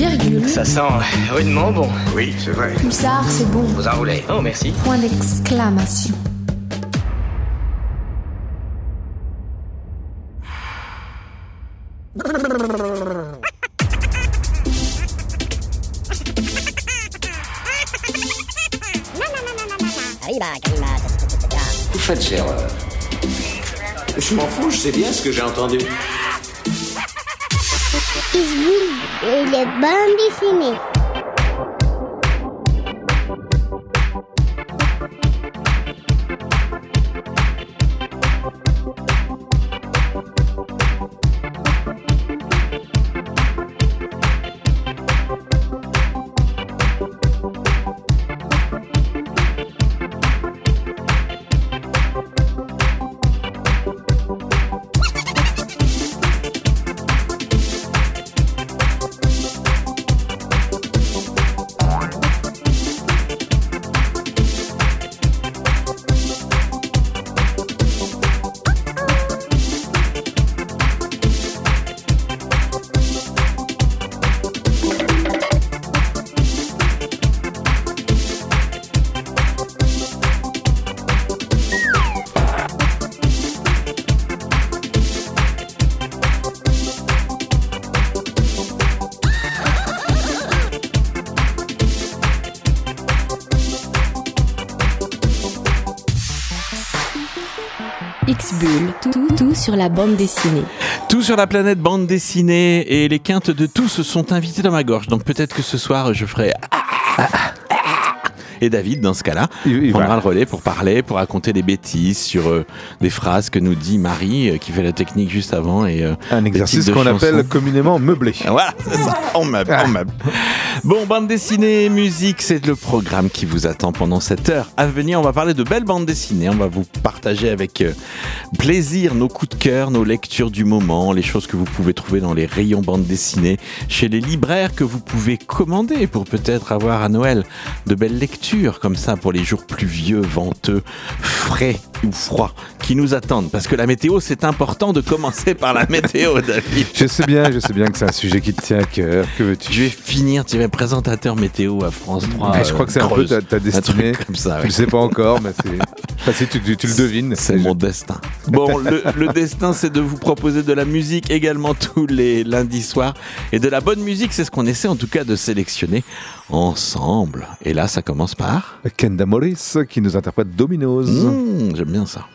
Virgule. Ça sent rudement bon. Oui, c'est vrai. Pulsar, c'est bon. Vous enroulez. Oh, merci. Point d'exclamation. Vous faites erreur. Je m'en fous, je sais bien ce que j'ai entendu. Pitbull et les sur la bande dessinée. Tout sur la planète bande dessinée et les quintes de tous sont invités dans ma gorge. Donc peut-être que ce soir je ferai et David, dans ce cas-là, Il- prendra va. le relais pour parler, pour raconter des bêtises sur euh, des phrases que nous dit Marie, euh, qui fait la technique juste avant. Et, euh, Un exercice qu'on appelle communément meublé. Voilà, c'est ça. On meuble, on meuble. Bon, bande dessinée, musique, c'est le programme qui vous attend pendant cette heure. À venir, on va parler de belles bandes dessinées. On va vous partager avec euh, plaisir nos coups de cœur, nos lectures du moment, les choses que vous pouvez trouver dans les rayons bandes dessinées, chez les libraires que vous pouvez commander pour peut-être avoir à Noël de belles lectures comme ça pour les jours pluvieux, venteux, frais ou froids qui nous attendent. Parce que la météo, c'est important de commencer par la météo, David. Je sais bien, je sais bien que c'est un sujet qui te tient à cœur. Que veux-tu? Je vais finir, tu es présentateur météo à France 3. Mais je crois que c'est un peu ta, ta destinée. comme ça, Tu ouais. le sais pas encore, mais c'est. Si tu, tu- tu le devines. C'est mon destin. Bon, le, le destin, c'est de vous proposer de la musique également tous les lundis soirs. Et de la bonne musique, c'est ce qu'on essaie en tout cas de sélectionner ensemble. Et là, ça commence par... Kenda Morris qui nous interprète Dominoes. Mmh, J'aime bien ça.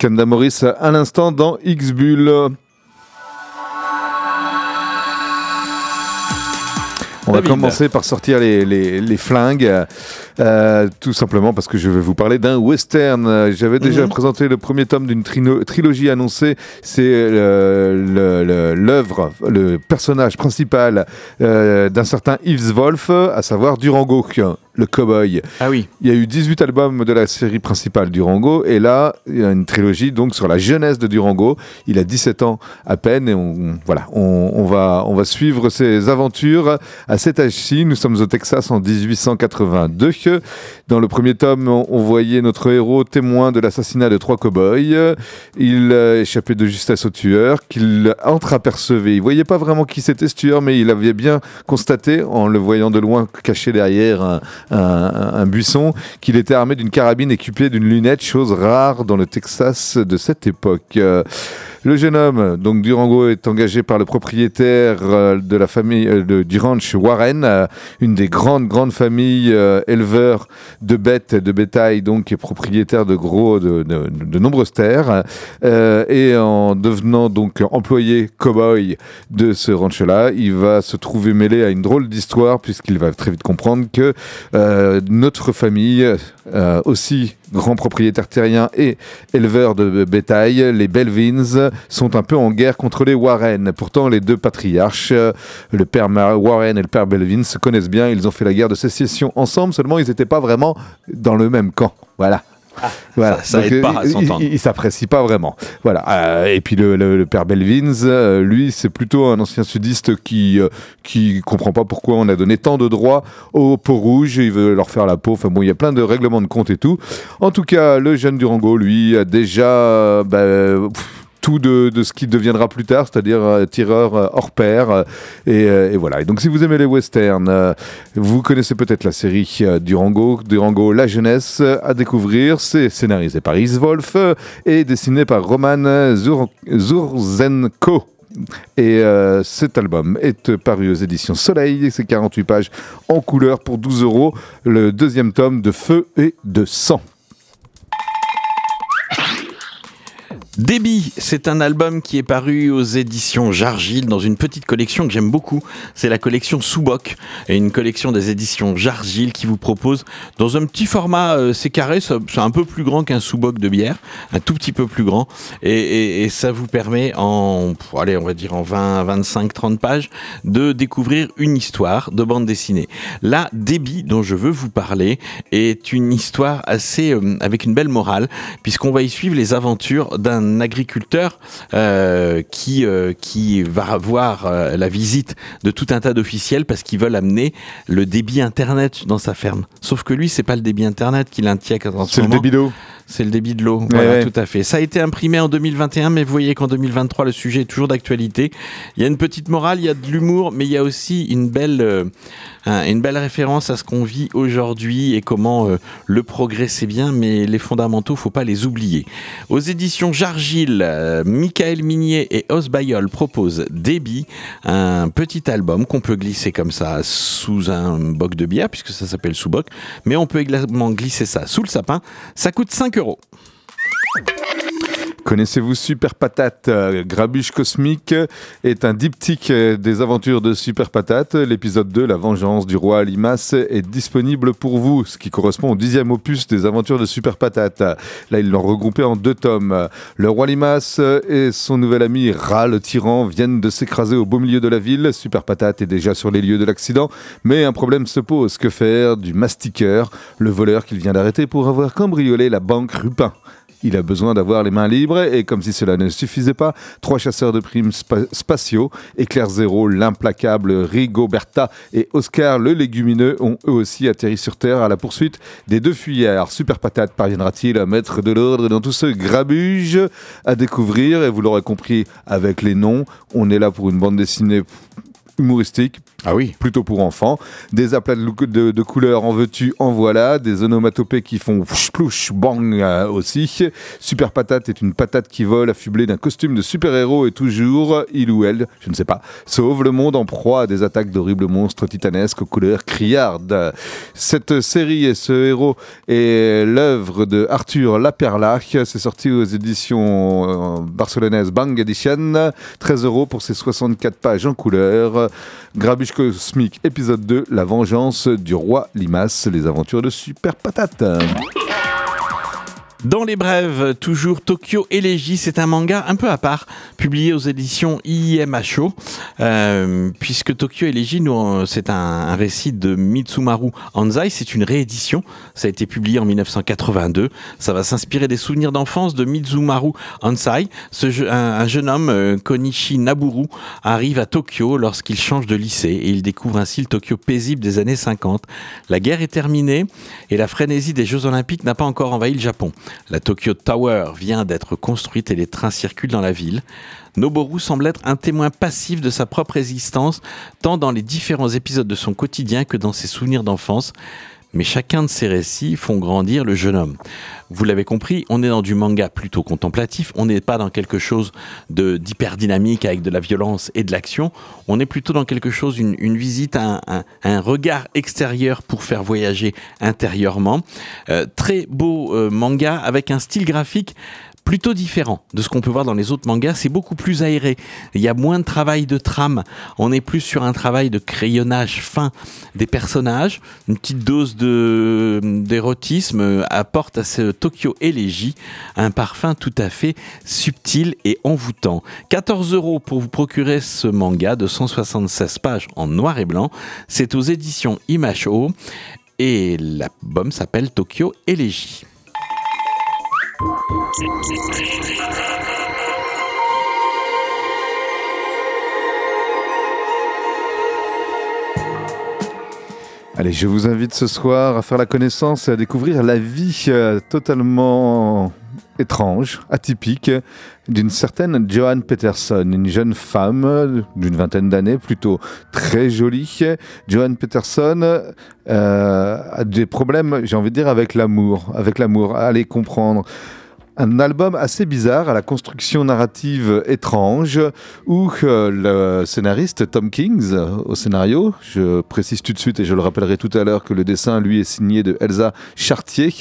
Kanda Morris à l'instant dans X-Bull. On va commencer par sortir les, les- les flingues, euh, tout simplement parce que je vais vous parler d'un western. J'avais déjà Mhm. présenté le premier tome d'une trilogie annoncée. C'est euh, le- le- l'œuvre, le, personnage principal euh, d'un certain Yves Wolf, à savoir Durango, le cowboy. Ah oui. Il y a eu 18 albums de la série principale Durango et là, il y a une trilogie donc sur la jeunesse de Durango. Il a 17 ans à peine et on, voilà, on, on va, on va suivre ses aventures à cet âge-ci. Nous sommes au Texas en 1882. Dans le premier tome, on, voyait notre héros témoin de l'assassinat de trois cow-boys. Il a échappé de justesse au tueur qu'il entreapercevait. Il voyait pas vraiment qui c'était ce tueur, mais il avait bien constaté en le voyant de loin caché derrière un, un- un buisson, qu'il était armé d'une carabine équipée d'une lunette, chose rare dans le Texas de cette époque. Le jeune homme, donc Durango, est engagé par le propriétaire euh, de la famille euh, du ranch Warren, euh, une des grandes grandes familles éleveurs de bêtes, de bétail, donc et propriétaire de gros de, de- nombreuses terres. Et en devenant donc employé cow-boy de ce ranch-là, il va se trouver mêlé à une drôle d'histoire puisqu'il va très vite comprendre que notre famille, aussi grand propriétaire terrien et éleveur de bétail, les Belvins, sont un peu en guerre contre les Warren. Pourtant, les deux patriarches, le père Warren et le père Belvin, se connaissent bien. Ils ont fait la guerre de sécession ensemble, seulement ils n'étaient pas vraiment dans le même camp. Voilà. Voilà. ça- aide pas euh, à s'entendre. Ils ils s'apprécient pas vraiment. Voilà. Euh, et puis le, le- le père Belvins, euh, lui, c'est plutôt un ancien sudiste qui euh, qui comprend pas pourquoi on a donné tant de droits aux peaux rouges. Il veut leur faire la peau. Enfin bon, il y a plein de règlements de compte et tout. En tout cas, le jeune Durango, lui, a déjà euh, bah, pff, tout de, ce qui deviendra plus tard, c'est-à-dire euh, tireur euh, hors pair. euh, et, voilà. Donc, si vous aimez les westerns, vous connaissez peut-être la série Durango, Durango La Jeunesse à découvrir. C'est scénarisé par Is Wolf et dessiné par Roman Zur- Zurzenko. Et cet album est paru aux éditions Soleil. C'est 48 pages en couleur pour 12 euros. Le deuxième tome de Feu et de Sang. Débit, c'est un album qui est paru aux éditions Jargil dans une petite collection que j'aime beaucoup. C'est la collection Soubok, et une collection des éditions Jargil qui vous propose dans un petit format, euh, c'est carré, c'est un peu plus grand qu'un Soubok de bière, un tout petit peu plus grand, et, ça vous permet en, allez, on va dire en 20, 25, 30 pages, de découvrir une histoire de bande dessinée. Là, Débit, dont je veux vous parler, est une histoire assez euh, avec une belle morale, puisqu'on va y suivre les aventures d'un agriculteur euh, qui euh, qui va avoir euh, la visite de tout un tas d'officiels parce qu'ils veulent amener le débit internet dans sa ferme. Sauf que lui, c'est pas le débit internet qu'il inquiète en ce C'est le débit d'eau. C'est le débit de l'eau. Voilà, ouais. tout à fait. Ça a été imprimé en 2021, mais vous voyez qu'en 2023, le sujet est toujours d'actualité. Il y a une petite morale, il y a de l'humour, mais il y a aussi une belle, euh, un- une belle référence à ce qu'on vit aujourd'hui et comment euh, le progrès c'est bien, mais les fondamentaux, faut pas les oublier. Aux éditions Jargil, euh, Michael Minier et Os Bayol proposent Débit, un petit album qu'on peut glisser comme ça sous un boc de bière, puisque ça s'appelle sous boc, mais on peut également glisser ça sous le sapin. Ça coûte 5 euros. Connaissez-vous Super Patate? Euh, Grabuche Cosmique est un diptyque euh, des aventures de Super Patate. L'épisode 2, La vengeance du roi Limas, est disponible pour vous, ce qui correspond au dixième opus des aventures de Super Patate. Là, ils l'ont regroupé en deux tomes. Le roi Limas et son nouvel ami Ra, le tyran, viennent de s'écraser au beau milieu de la ville. Super Patate est déjà sur les lieux de l'accident, mais un problème se pose. Que faire du mastiqueur, le voleur qu'il vient d'arrêter pour avoir cambriolé la banque Rupin? Il a besoin d'avoir les mains libres et comme si cela ne suffisait pas, trois chasseurs de primes spa- spatiaux, Éclair Zéro, l'implacable Rigoberta et Oscar le légumineux ont eux aussi atterri sur Terre à la poursuite des deux fuyards. Super Patate parviendra-t-il à mettre de l'ordre dans tout ce grabuge à découvrir? Et vous l'aurez compris avec les noms, on est là pour une bande dessinée humoristique, Ah oui. plutôt pour enfants. Des aplats de, lou- de- de couleurs en veux-tu, en voilà. Des onomatopées qui font plouch bang euh, aussi. Super Patate est une patate qui vole affublée d'un costume de super-héros et toujours, il ou elle, je ne sais pas, sauve le monde en proie à des attaques d'horribles monstres titanesques aux couleurs criardes. Cette série et ce héros est l'œuvre de Arthur Laperlach. C'est sorti aux éditions euh, barcelonaises Bang Edition. 13 euros pour ses 64 pages en couleur. Grabuge Cosmique, épisode 2, La vengeance du roi Limas, les aventures de Super Patate. Dans les brèves, toujours Tokyo Elegy, c'est un manga un peu à part, publié aux éditions IMHO, euh, puisque Tokyo Elegy, euh, c'est un, récit de Mitsumaru Anzai, c'est une réédition, ça a été publié en 1982, ça va s'inspirer des souvenirs d'enfance de Mitsumaru Anzai, un jeune homme, euh, Konishi Naburu, arrive à Tokyo lorsqu'il change de lycée et il découvre ainsi le Tokyo paisible des années 50. La guerre est terminée et la frénésie des Jeux Olympiques n'a pas encore envahi le Japon. La Tokyo Tower vient d'être construite et les trains circulent dans la ville. Noboru semble être un témoin passif de sa propre existence, tant dans les différents épisodes de son quotidien que dans ses souvenirs d'enfance. Mais chacun de ces récits font grandir le jeune homme. Vous l'avez compris, on est dans du manga plutôt contemplatif, on n'est pas dans quelque chose de d'hyper dynamique avec de la violence et de l'action, on est plutôt dans quelque chose, une, visite, un regard extérieur pour faire voyager intérieurement. Euh, très beau euh, manga avec un style graphique plutôt différent de ce qu'on peut voir dans les autres mangas. C'est beaucoup plus aéré. Il y a moins de travail de trame. On est plus sur un travail de crayonnage fin des personnages. Une petite dose d'érotisme euh, apporte à ce Tokyo Elegy un parfum tout à fait subtil et envoûtant. 14 euros pour vous procurer ce manga de 176 pages en noir et blanc. C'est aux éditions Imacho et l'album s'appelle Tokyo Elegy. Allez, je vous invite ce soir à faire la connaissance et à découvrir la vie euh, totalement étrange, atypique, d'une certaine Joanne Peterson, une jeune femme d'une vingtaine d'années, plutôt très jolie. Joanne Peterson euh, a des problèmes, j'ai envie de dire, avec l'amour, avec l'amour. Allez comprendre. Un album assez bizarre à la construction narrative étrange où euh, le scénariste Tom Kings euh, au scénario, je précise tout de suite et je le rappellerai tout à l'heure que le dessin lui est signé de Elsa Chartier.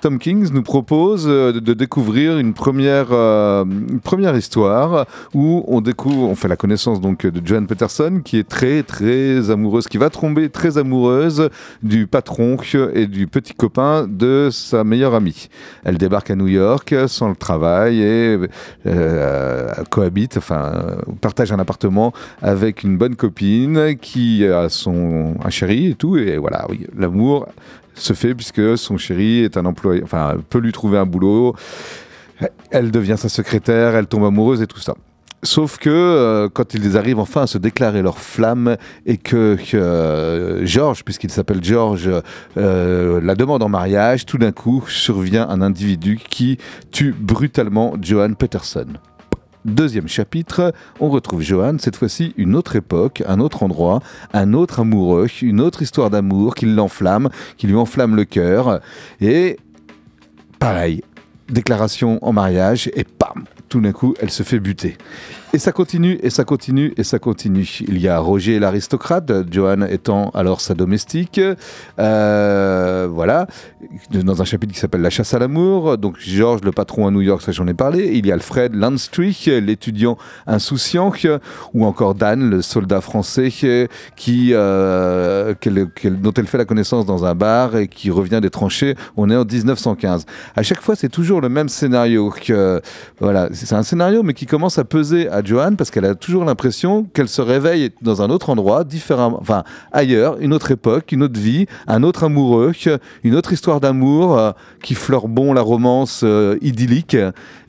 Tom Kings nous propose euh, de, découvrir une première, euh, première histoire où on découvre, on fait la connaissance donc de Joanne Peterson qui est très très amoureuse, qui va tomber très amoureuse du patron et du petit copain de sa meilleure amie. Elle débarque à New York sans le travail et euh, cohabite, enfin partage un appartement avec une bonne copine qui a son un chéri et tout et voilà, oui, l'amour se fait puisque son chéri est un employé, enfin peut lui trouver un boulot. Elle devient sa secrétaire, elle tombe amoureuse et tout ça. Sauf que euh, quand ils arrivent enfin à se déclarer leur flamme et que euh, George, puisqu'il s'appelle George, euh, la demande en mariage, tout d'un coup survient un individu qui tue brutalement Johan Peterson. Deuxième chapitre, on retrouve Johan, cette fois-ci une autre époque, un autre endroit, un autre amoureux, une autre histoire d'amour qui l'enflamme, qui lui enflamme le cœur. Et pareil, déclaration en mariage et pam, tout d'un coup, elle se fait buter. Et ça continue, et ça continue, et ça continue. Il y a Roger l'aristocrate, Johan étant alors sa domestique. Euh, voilà, dans un chapitre qui s'appelle La chasse à l'amour. Donc Georges, le patron à New York, ça j'en ai parlé. Il y a Alfred Landstrich, l'étudiant insouciant, ou encore Dan, le soldat français, qui, euh, dont elle fait la connaissance dans un bar et qui revient des tranchées. On est en 1915. À chaque fois, c'est toujours le même scénario. Que, voilà, c'est un scénario, mais qui commence à peser à Joanne parce qu'elle a toujours l'impression qu'elle se réveille dans un autre endroit, différemment, enfin ailleurs, une autre époque, une autre vie, un autre amoureux, une autre histoire d'amour euh, qui fleure bon la romance euh, idyllique.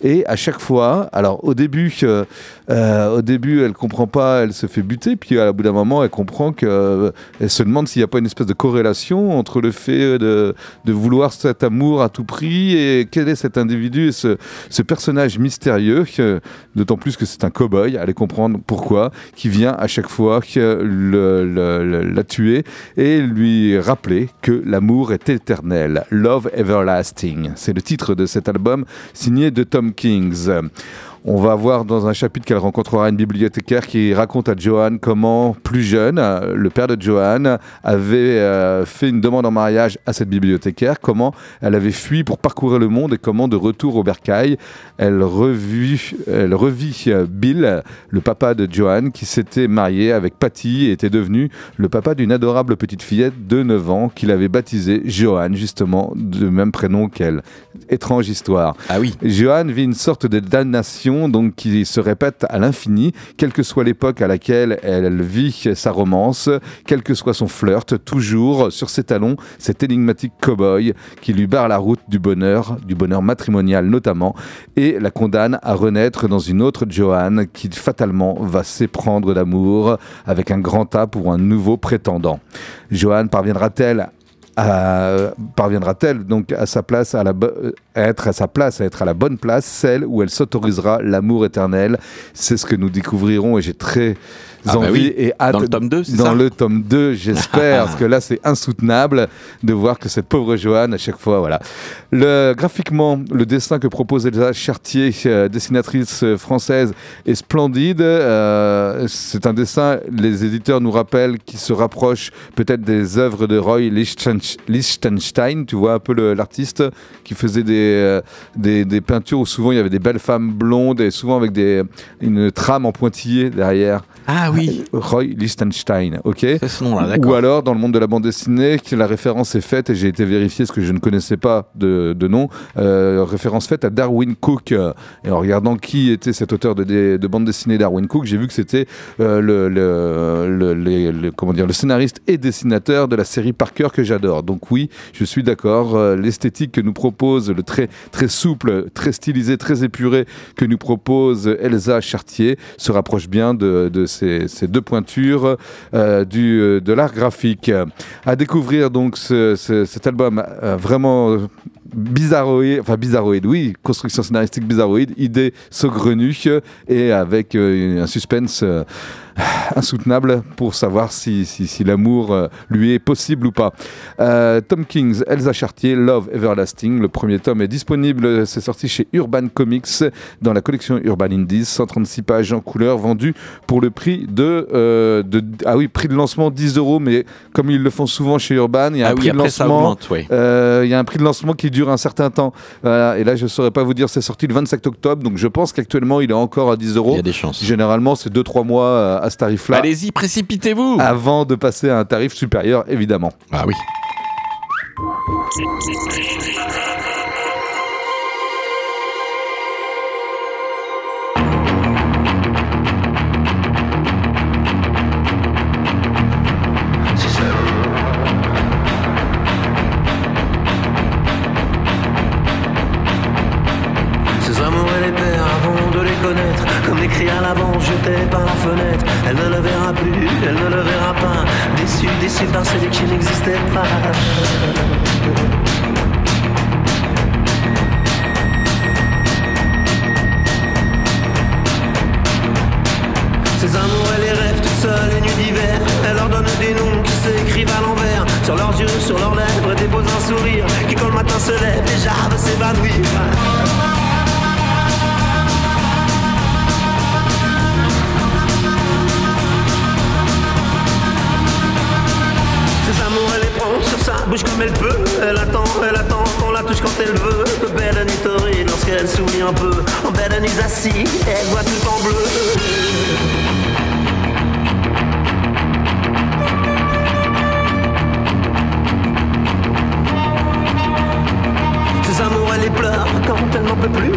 Et à chaque fois, alors au début, euh, euh, au début, elle comprend pas, elle se fait buter, puis à bout d'un moment, elle comprend que, euh, elle se demande s'il n'y a pas une espèce de corrélation entre le fait de, de vouloir cet amour à tout prix et quel est cet individu, ce, ce personnage mystérieux, d'autant plus que c'est un cow-boy, allez comprendre pourquoi, qui vient à chaque fois que la tuer et lui rappeler que l'amour est éternel. Love Everlasting. C'est le titre de cet album signé de Tom Kings. On va voir dans un chapitre qu'elle rencontrera une bibliothécaire qui raconte à Johan comment, plus jeune, le père de Johan avait euh, fait une demande en mariage à cette bibliothécaire, comment elle avait fui pour parcourir le monde et comment, de retour au bercail, elle revit, elle revit euh, Bill, le papa de Johan, qui s'était marié avec Patty et était devenu le papa d'une adorable petite fillette de 9 ans qu'il avait baptisée Johan, justement, du même prénom qu'elle. Étrange histoire. Ah oui. Johan vit une sorte de damnation donc qui se répète à l'infini, quelle que soit l'époque à laquelle elle vit sa romance, quel que soit son flirt, toujours sur ses talons, cet énigmatique cow-boy qui lui barre la route du bonheur, du bonheur matrimonial notamment, et la condamne à renaître dans une autre Johan qui fatalement va s'éprendre d'amour avec un grand A pour un nouveau prétendant. Johan parviendra-t-elle parviendra-t-elle donc à sa place à, la à être à sa place à être à la bonne place celle où elle s'autorisera l'amour éternel? C'est ce que nous découvrirons et j'ai très Ah bah oui. et hâte Dans le tome 2, c'est dans ça le tome 2 j'espère parce que là c'est insoutenable de voir que cette pauvre Joanne à chaque fois voilà. Le graphiquement le dessin que propose Elsa Chartier euh, dessinatrice euh, française est splendide. Euh, c'est un dessin les éditeurs nous rappellent qui se rapproche peut-être des œuvres de Roy Lichten- Lichtenstein tu vois un peu l'artiste qui faisait des, euh, des, des peintures où souvent il y avait des belles femmes blondes et souvent avec des, une trame en pointillé derrière. Ah oui. Roy Lichtenstein, ok Ou alors, dans le monde de la bande dessinée, la référence est faite, et j'ai été vérifier ce que je ne connaissais pas de, de nom, euh, référence faite à Darwin Cook. Et en regardant qui était cet auteur de, de, de bande dessinée Darwin Cook, j'ai vu que c'était euh, le, le, le- les- le- comment dire, le scénariste et dessinateur de la série Parker que j'adore. Donc oui, je suis d'accord, euh, l'esthétique que nous propose, le très, très souple, très stylisé, très épuré que nous propose Elsa Chartier se rapproche bien de, de ces, ces deux pointures euh, du, euh, de l'art graphique. À découvrir donc ce- ce- cet album euh, vraiment bizarroïde, enfin bizarroïde, oui, construction scénaristique bizarroïde, idée saugrenue et avec euh, un suspense insoutenable pour savoir si, si, si l'amour euh, lui est possible ou pas. Euh, Tom Kings, Elsa Chartier, Love Everlasting. Le premier tome est disponible, c'est sorti chez Urban Comics dans la collection Urban Indies, 136 pages en couleur vendues pour le prix de, euh, de ah oui, prix de lancement 10 euros, mais comme ils le font souvent chez Urban, il y a Ah un oui, prix de lancement. augmente, oui. Euh, Il y a un prix de lancement qui dure un certain temps. Voilà. Et là, je ne saurais pas vous dire, c'est sorti le 27 octobre, donc je pense qu'actuellement, il est encore à 10 euros. Il y a des chances. Généralement, c'est 2-3 mois à ce tarif-là. Allez-y, précipitez-vous. Avant de passer à un tarif supérieur, évidemment. Ah oui. Bouche comme elle peut. Elle attend, elle attend qu'on la touche quand elle veut. Belle nuit torride lorsqu'elle sourit un peu. En belle nuit assis, elle voit tout en bleu. Ses amours, elle les pleure quand elle n'en peut plus.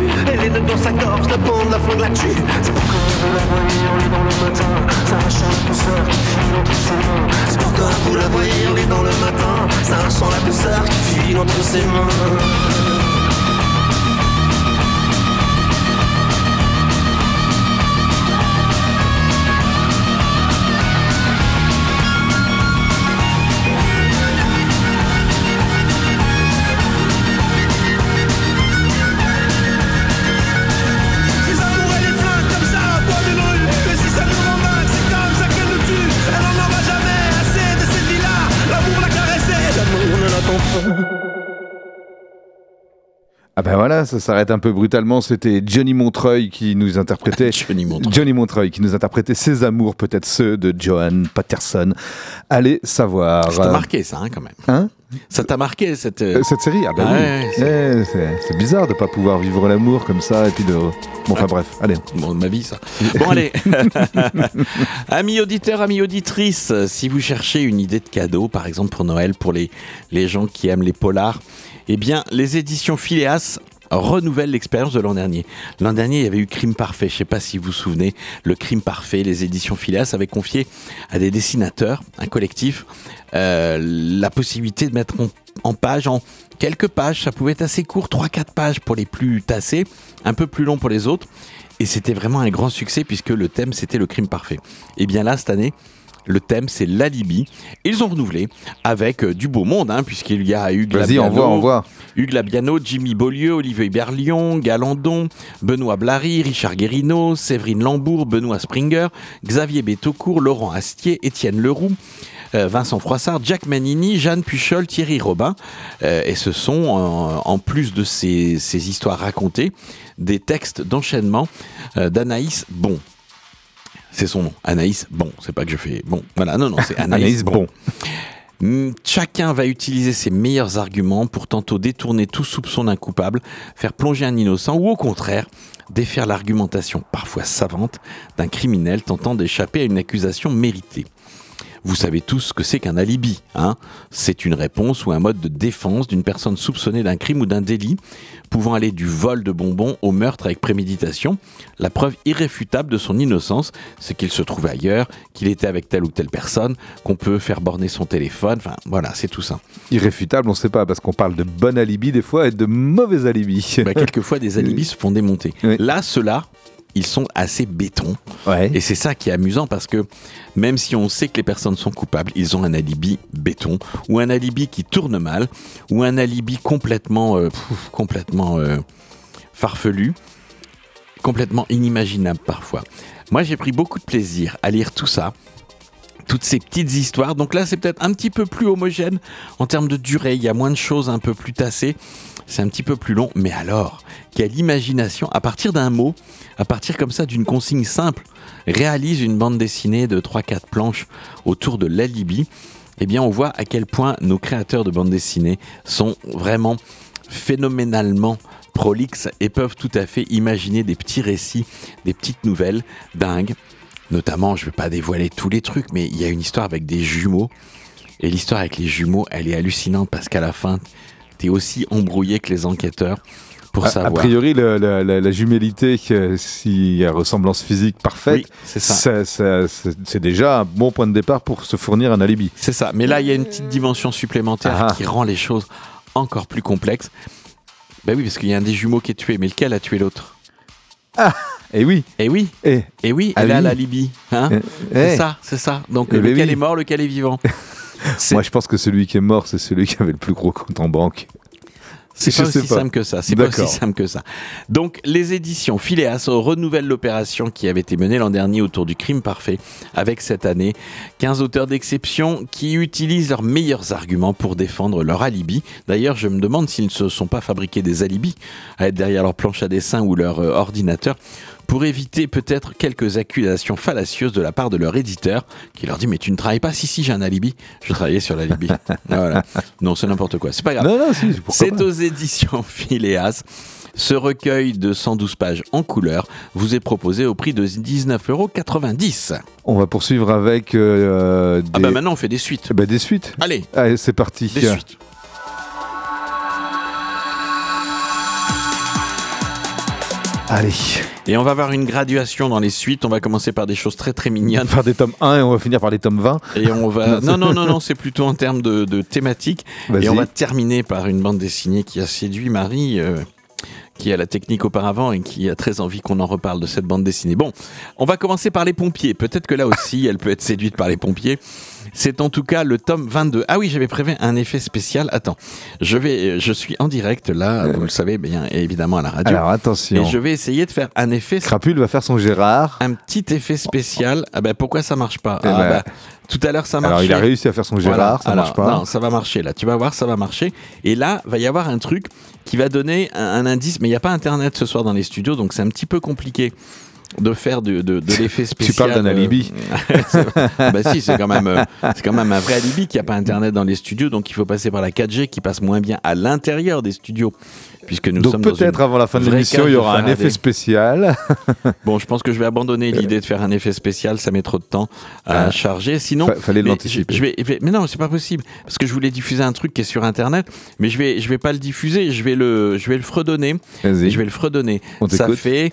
Dans sa gorge, le pont de la flingue là-dessus. C'est pourquoi vous la voyez hurler dans le matin, s'arrachant la douceur fuit entre ses mains. C'est pourquoi vous la voyez hurler dans le matin, s'arrachant la douceur qui fuit entre ses mains. Ben voilà, ça s'arrête un peu brutalement. C'était Johnny Montreuil qui nous interprétait. Johnny Montreuil. Johnny Montreuil qui nous interprétait ses amours, peut-être ceux de Johan Patterson. Allez savoir. Ça t'a marqué ça, hein, quand même. Hein? Ça t'a marqué cette. euh, Cette série, ah Ah oui. ouais, Eh, c'est bizarre de pas pouvoir vivre l'amour comme ça et puis de. Bon, enfin bref, allez. Bon, ma vie, ça. Bon, allez. amis auditeurs, amis auditrices, si vous cherchez une idée de cadeau, par exemple pour Noël, pour les, les gens qui aiment les polars, eh bien, les éditions Phileas renouvellent l'expérience de l'an dernier. L'an dernier, il y avait eu Crime Parfait. Je sais pas si vous vous souvenez, le Crime Parfait, les éditions Phileas avaient confié à des dessinateurs, un collectif, euh, la possibilité de mettre en, page, en quelques pages, ça pouvait être assez court, 3-4 pages pour les plus tassés, un peu plus long pour les autres. Et c'était vraiment un grand succès puisque le thème c'était le crime parfait. Et bien là, cette année, le thème c'est l'alibi. Ils ont renouvelé avec euh, du beau monde, hein, puisqu'il y a Hugues Labiano, envoie, envoie. Hugues Labiano, Jimmy Beaulieu, Olivier Berlion, Galandon, Benoît Blary, Richard Guérino, Séverine Lambourg, Benoît Springer, Xavier Bétaucourt, Laurent Astier, Étienne Leroux. euh, Vincent Froissart, Jack Manini, Jeanne Puchol, Thierry Robin. Euh, et ce sont, en plus de ces, ces histoires racontées, des textes d'enchaînement euh, d'Anaïs Bon. C'est son nom, Anaïs Bon. C'est pas que je fais bon. Voilà, non, non, c'est Anaïs, Anaïs Bon. Bon. Hmm, Chacun va utiliser ses meilleurs arguments pour tantôt détourner tout soupçon d'un coupable, faire plonger un innocent ou au contraire défaire l'argumentation parfois savante d'un criminel tentant d'échapper à une accusation méritée. Vous savez tous ce que c'est qu'un alibi. Hein c'est une réponse ou un mode de défense d'une personne soupçonnée d'un crime ou d'un délit, pouvant aller du vol de bonbons au meurtre avec préméditation. La preuve irréfutable de son innocence, c'est qu'il se trouvait ailleurs, qu'il était avec telle ou telle personne, qu'on peut faire borner son téléphone. Enfin, voilà, c'est tout ça. Irréfutable, on sait pas, parce qu'on parle de bon alibi des fois et de mauvais alibi. Bah, quelquefois, des alibis se font démonter. Oui. Là, ceux-là, ils sont assez béton. Ouais. Et c'est ça qui est amusant parce que même si on sait que les personnes sont coupables, ils ont un alibi béton ou un alibi qui tourne mal ou un alibi complètement, euh, pff, complètement euh, farfelu, complètement inimaginable parfois. Moi, j'ai pris beaucoup de plaisir à lire tout ça. Toutes ces petites histoires. Donc là, c'est peut-être un petit peu plus homogène en termes de durée. Il y a moins de choses un peu plus tassées. C'est un petit peu plus long. Mais alors, quelle imagination à partir d'un mot, à partir comme ça d'une consigne simple, réalise une bande dessinée de 3-4 planches autour de l'alibi. Eh bien, on voit à quel point nos créateurs de bande dessinée sont vraiment phénoménalement prolixes et peuvent tout à fait imaginer des petits récits, des petites nouvelles dingues. Notamment, je ne vais pas dévoiler tous les trucs, mais il y a une histoire avec des jumeaux. Et l'histoire avec les jumeaux, elle est hallucinante parce qu'à la fin, es aussi embrouillé que les enquêteurs pour A, a priori, le- la, la- la jumélité, que- s'il y a ressemblance physique parfaite, Oui, c'est déjà un bon point de départ pour se fournir un alibi. C'est ça. Mais là, il y a une petite dimension supplémentaire Ah. qui rend les choses encore plus complexes. Ben oui, parce qu'il y a un des jumeaux qui est tué, mais lequel a tué l'autre? Et oui, Eh oui, et, eh oui, Ah elle a l'alibi. Hein? Eh, c'est eh, ça, c'est ça. Donc Eh ben lequel oui. est mort, lequel est vivant? Moi, je pense que celui qui est mort, c'est celui qui avait le plus gros compte en banque. c'est pas aussi pas. simple que ça. C'est pas aussi simple que ça. Donc les éditions Phileas renouvellent l'opération qui avait été menée l'an dernier autour du crime parfait avec cette année 15 auteurs d'exception qui utilisent leurs meilleurs arguments pour défendre leur alibi. D'ailleurs, je me demande s'ils ne se sont pas fabriqués des alibis à être derrière leur planche à dessin ou leur euh, ordinateur pour éviter peut-être quelques accusations fallacieuses de la part de leur éditeur qui leur dit mais tu ne travailles pas si si j'ai un alibi je travaillais sur l'alibi voilà non c'est n'importe quoi c'est pas grave Non, non, si, pourquoi c'est aux éditions Phileas. Ce recueil de 112 pages en couleur vous est proposé au prix de 19,90 euros. On va poursuivre avec euh, des, Ah bah maintenant on fait des suites. bah, des suites. Allez, Allez, c'est parti. des suites. Allez, Et on va avoir une graduation dans les suites. On va commencer par des choses très très mignonnes. faire des tomes 1 et on va finir par les tomes 20. Et on va. Non, non, non, non, c'est plutôt en termes de, de thématique. Et on va terminer par une bande dessinée qui a séduit Marie, euh, qui a la technique auparavant et qui a très envie qu'on en reparle de cette bande dessinée. Bon, on va commencer par les pompiers. Peut-être que là aussi, elle peut être séduite par les pompiers. C'est en tout cas le tome 22. Ah oui, j'avais prévu un effet spécial. Attends, je vais, je suis en direct là, vous le savez bien évidemment à la radio. Alors attention, et je vais essayer de faire un effet Crapule va faire son Gérard. un petit effet spécial. Ah ben pourquoi ça marche pas? Eh Ah ben, bah, Tout à l'heure ça marchait. Alors il a réussi à faire son Voilà. Gérard, ça Alors, marche pas. Non, ça va marcher là. Tu vas voir, ça va marcher. Et là, va y avoir un truc qui va donner un, indice. Mais il n'y a pas Internet ce soir dans les studios, donc c'est un petit peu compliqué de faire de, de, de l'effet spécial. parles d'un euh, alibi. bah si, c'est quand même, euh, c'est quand même un vrai alibi qu'il n'y a pas Internet dans les studios, donc il faut passer par la 4G qui passe moins bien à l'intérieur des studios, puisque nous Donc peut-être avant la fin de l'émission, il y aura un effet spécial. Bon, je pense que je vais abandonner l'idée de faire un effet spécial, ça met trop de temps à Ah. charger. Sinon, Fa- fallait l'anticiper. je- vais- je vais- mais non, c'est pas possible parce que je voulais diffuser un truc qui est sur Internet, mais je vais, je vais pas le diffuser, je vais le, je vais le fredonner. Vas-y. Je vais le fredonner. On Ça fait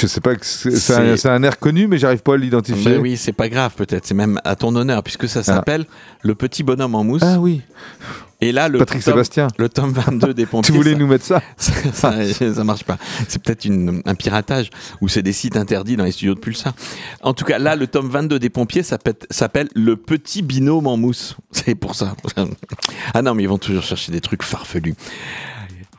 Je sais pas, c'est un, air connu, mais j'arrive pas à l'identifier. Ben oui, c'est pas grave peut-être, c'est même à ton honneur puisque ça s'appelle le petit bonhomme en mousse. Ah oui, Et là, le Patrick tome- Sébastien. le tome 22 des pompiers. Tu voulais ça- nous mettre ça ça, ça, ça marche pas. C'est peut-être un piratage ou c'est des sites interdits dans les studios de Pulsar. En tout cas, là, le tome 22 des pompiers s'appelle s'appelle Le Petit Binôme en mousse. C'est pour ça. Ah non, mais ils vont toujours chercher des trucs farfelus.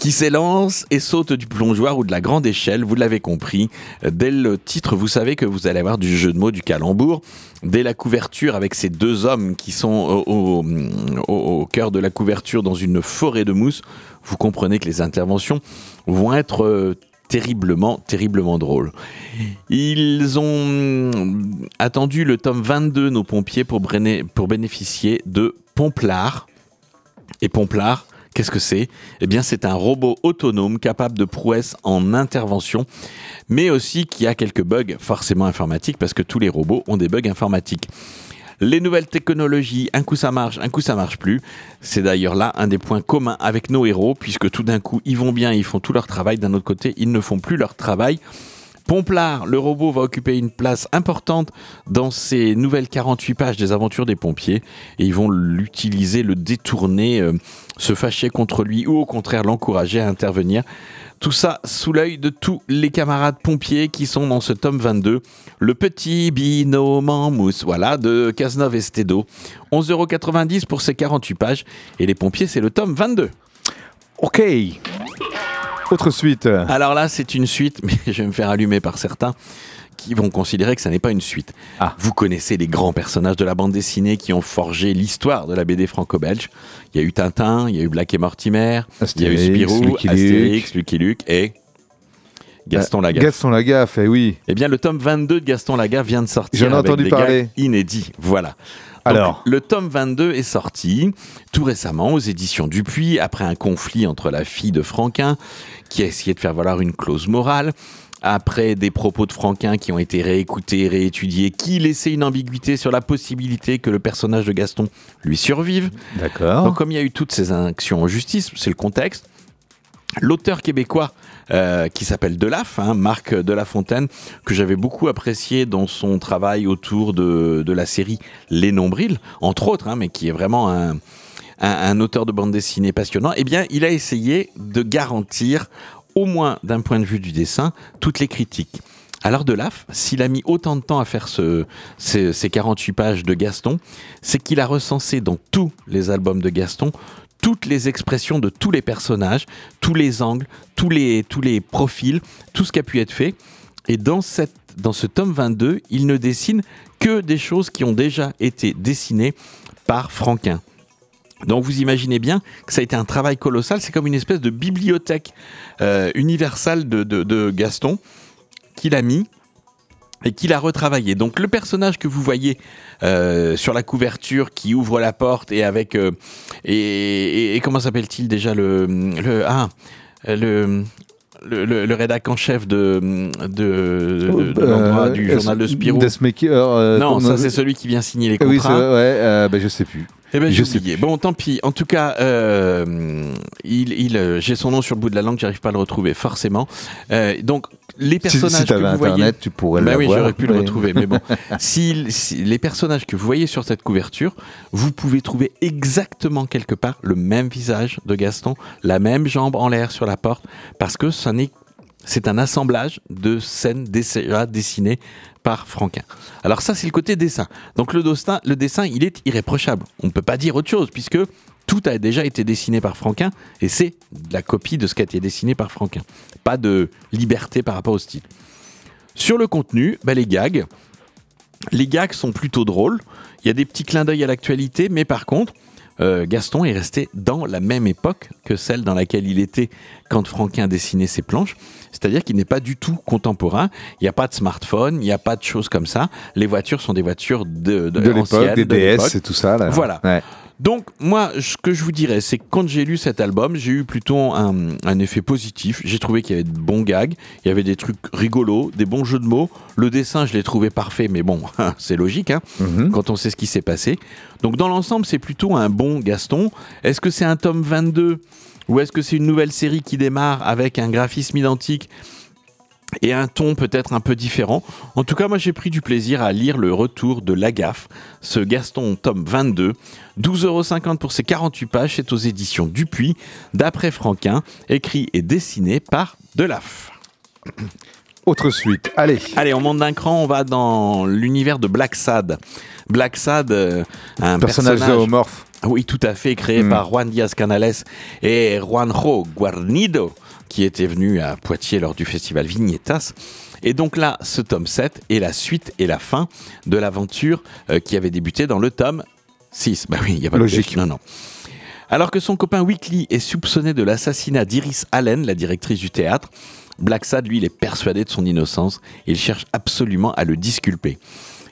Qui s'élance et saute du plongeoir ou de la grande échelle, vous l'avez compris. Dès le titre, vous savez que vous allez avoir du jeu de mots, du calembour. Dès la couverture, avec ces deux hommes qui sont au, au- au- cœur de la couverture dans une forêt de mousse, vous comprenez que les interventions vont être euh, terriblement, terriblement drôles. Ils ont attendu le tome 22, nos pompiers, pour, pour bénéficier de Pomplard. Et Pomplard, qu'est-ce que c'est? Eh bien, c'est un robot autonome capable de prouesses en intervention, mais aussi qui a quelques bugs forcément informatiques, parce que tous les robots ont des bugs informatiques. Les nouvelles technologies, un coup ça marche, un coup ça marche plus. C'est d'ailleurs là un des points communs avec nos héros, puisque tout d'un coup ils vont bien, ils font tout leur travail, d'un autre côté ils ne font plus leur travail. Pomplard, le robot va occuper une place importante dans ces nouvelles 48 pages des aventures des pompiers et ils vont l'utiliser, le détourner, euh, se fâcher contre lui ou au contraire l'encourager à intervenir. Tout ça sous l'œil de tous les camarades pompiers qui sont dans ce tome 22, le petit binôme en mousse, voilà, de Cazeneuve et Stedo. 11,90€ pour ces 48 pages et les pompiers c'est le tome 22. Ok. Autre suite. Alors là, c'est une suite, mais je vais me faire allumer par certains qui vont considérer que ça n'est pas une suite. Ah. Vous connaissez les grands personnages de la bande dessinée qui ont forgé l'histoire de la BD franco-belge. Il y a eu Tintin, il y a eu Black et Mortimer, il y a eu Astérix, Spirou, Lucky Luke. Astérix, Lucky Luke et Gaston Lagaffe. Gaston Lagaffe, eh oui. Eh bien, le tome 22 de Gaston Lagaffe vient de sortir J'en ai avec entendu des parler. gags inédits. Donc, Alors le tome 22 est sorti tout récemment aux éditions Dupuis après un conflit entre la fille de Franquin qui a essayé de faire valoir une clause morale. Après des propos de Franquin qui ont été réécoutés, réétudiés, qui laissaient une ambiguïté sur la possibilité que le personnage de Gaston lui survive. D'accord. Donc, comme il y a eu toutes ces actions en justice, c'est le contexte. L'auteur québécois euh, qui s'appelle Delaf, hein, Marc Delafontaine, que j'avais beaucoup apprécié dans son travail autour de, la série Les Nombrils, entre autres, hein, mais qui est vraiment un, auteur de bande dessinée passionnant, eh bien, il a essayé de garantir, au moins d'un point de vue du dessin, toutes les critiques. Alors Delaf, s'il a mis autant de temps à faire ce, ces, ces 48 pages de Gaston, c'est qu'il a recensé dans tous les albums de Gaston toutes les expressions de tous les personnages, tous les angles, tous les, tous les profils, tout ce qui a pu être fait. Et dans, cette, dans ce tome 22, il ne dessine que des choses qui ont déjà été dessinées par Franquin. Donc vous imaginez bien que ça a été un travail colossal, c'est comme une espèce de bibliothèque euh, universelle de, de- de Gaston qu'il a mis et qu'il a retravaillé. Donc le personnage que vous voyez euh, sur la couverture qui ouvre la porte et avec euh, et, et- et comment s'appelle-t-il déjà le le ah le le, le, le rédac en chef de, de, de- de l'endroit du journal de Spirou. Desmaker, euh, non, ça c'est celui qui vient signer les Oui, contrats. c'est vrai, ouais, bah, je sais plus. Eh ben, Je j'ai sais oublié. Bon, tant pis. En tout cas, euh, il, il, euh, j'ai son nom sur le bout de la langue, j'arrive pas à le retrouver, forcément. Euh, donc, les personnages si que vous voyez... internet, tu pourrais Bah oui, j'aurais pu le retrouver, mais bon. si, si les personnages que vous voyez sur cette couverture, vous pouvez trouver exactement quelque part le même visage de Gaston, la même jambe en l'air sur la porte, parce que ça n'est c'est un assemblage de scènes déjà dessinées par Franquin. Alors ça, c'est le côté dessin. Donc le le dessin, il est irréprochable. On ne peut pas dire autre chose, puisque tout a déjà été dessiné par Franquin, et c'est la copie de ce qui a été dessiné par Franquin. Pas de liberté par rapport au style. Sur le contenu, bah, les gags. Les gags sont plutôt drôles. Il y a des petits clins d'œil à l'actualité, mais par contre, euh, Gaston est resté dans la même époque que celle dans laquelle il était quand Franquin dessinait ses planches. C'est-à-dire qu'il n'est pas du tout contemporain. Il n'y a pas de smartphone, il n'y a pas de choses comme ça. Les voitures sont des voitures de, De l'époque, des de. DS et tout ça. Là. Voilà. Ouais. Donc moi, ce que je vous dirais, c'est que quand j'ai lu cet album, j'ai eu plutôt un, un effet positif. J'ai trouvé qu'il y avait de bons gags, il y avait des trucs rigolos, des bons jeux de mots. Le dessin, je l'ai trouvé parfait, mais bon, c'est logique hein, Mhm. quand on sait ce qui s'est passé. Donc dans l'ensemble, c'est plutôt un bon Gaston. Est-ce que c'est un tome 22 ou est-ce que c'est une nouvelle série qui démarre avec un graphisme identique et un ton peut-être un peu différent. En tout cas, moi j'ai pris du plaisir à lire le retour de Lagaffe, ce Gaston tome 22. 12,50€ pour ses 48 pages, c'est aux éditions Dupuis, d'après Franquin, écrit et dessiné par Delaf. Autre suite. Allez. Allez, on monte d'un cran, on va dans l'univers de Black Sad. Black Sad, euh, un Personnage personnage zoomorphe. oui, tout à fait, créé Mm. par Juan Diaz Canales et Juanjo Guarnido, qui était venu à Poitiers lors du festival Vignetas. Et donc là, ce tome 7 est la suite et la fin de l'aventure euh, qui avait débuté dans le tome 6. Bah oui, il n'y a pas Logique. de Non, non. Alors que son copain Weekly est soupçonné de l'assassinat d'Iris Allen, la directrice du théâtre, Black Sad, lui, il est persuadé de son innocence et il cherche absolument à le disculper.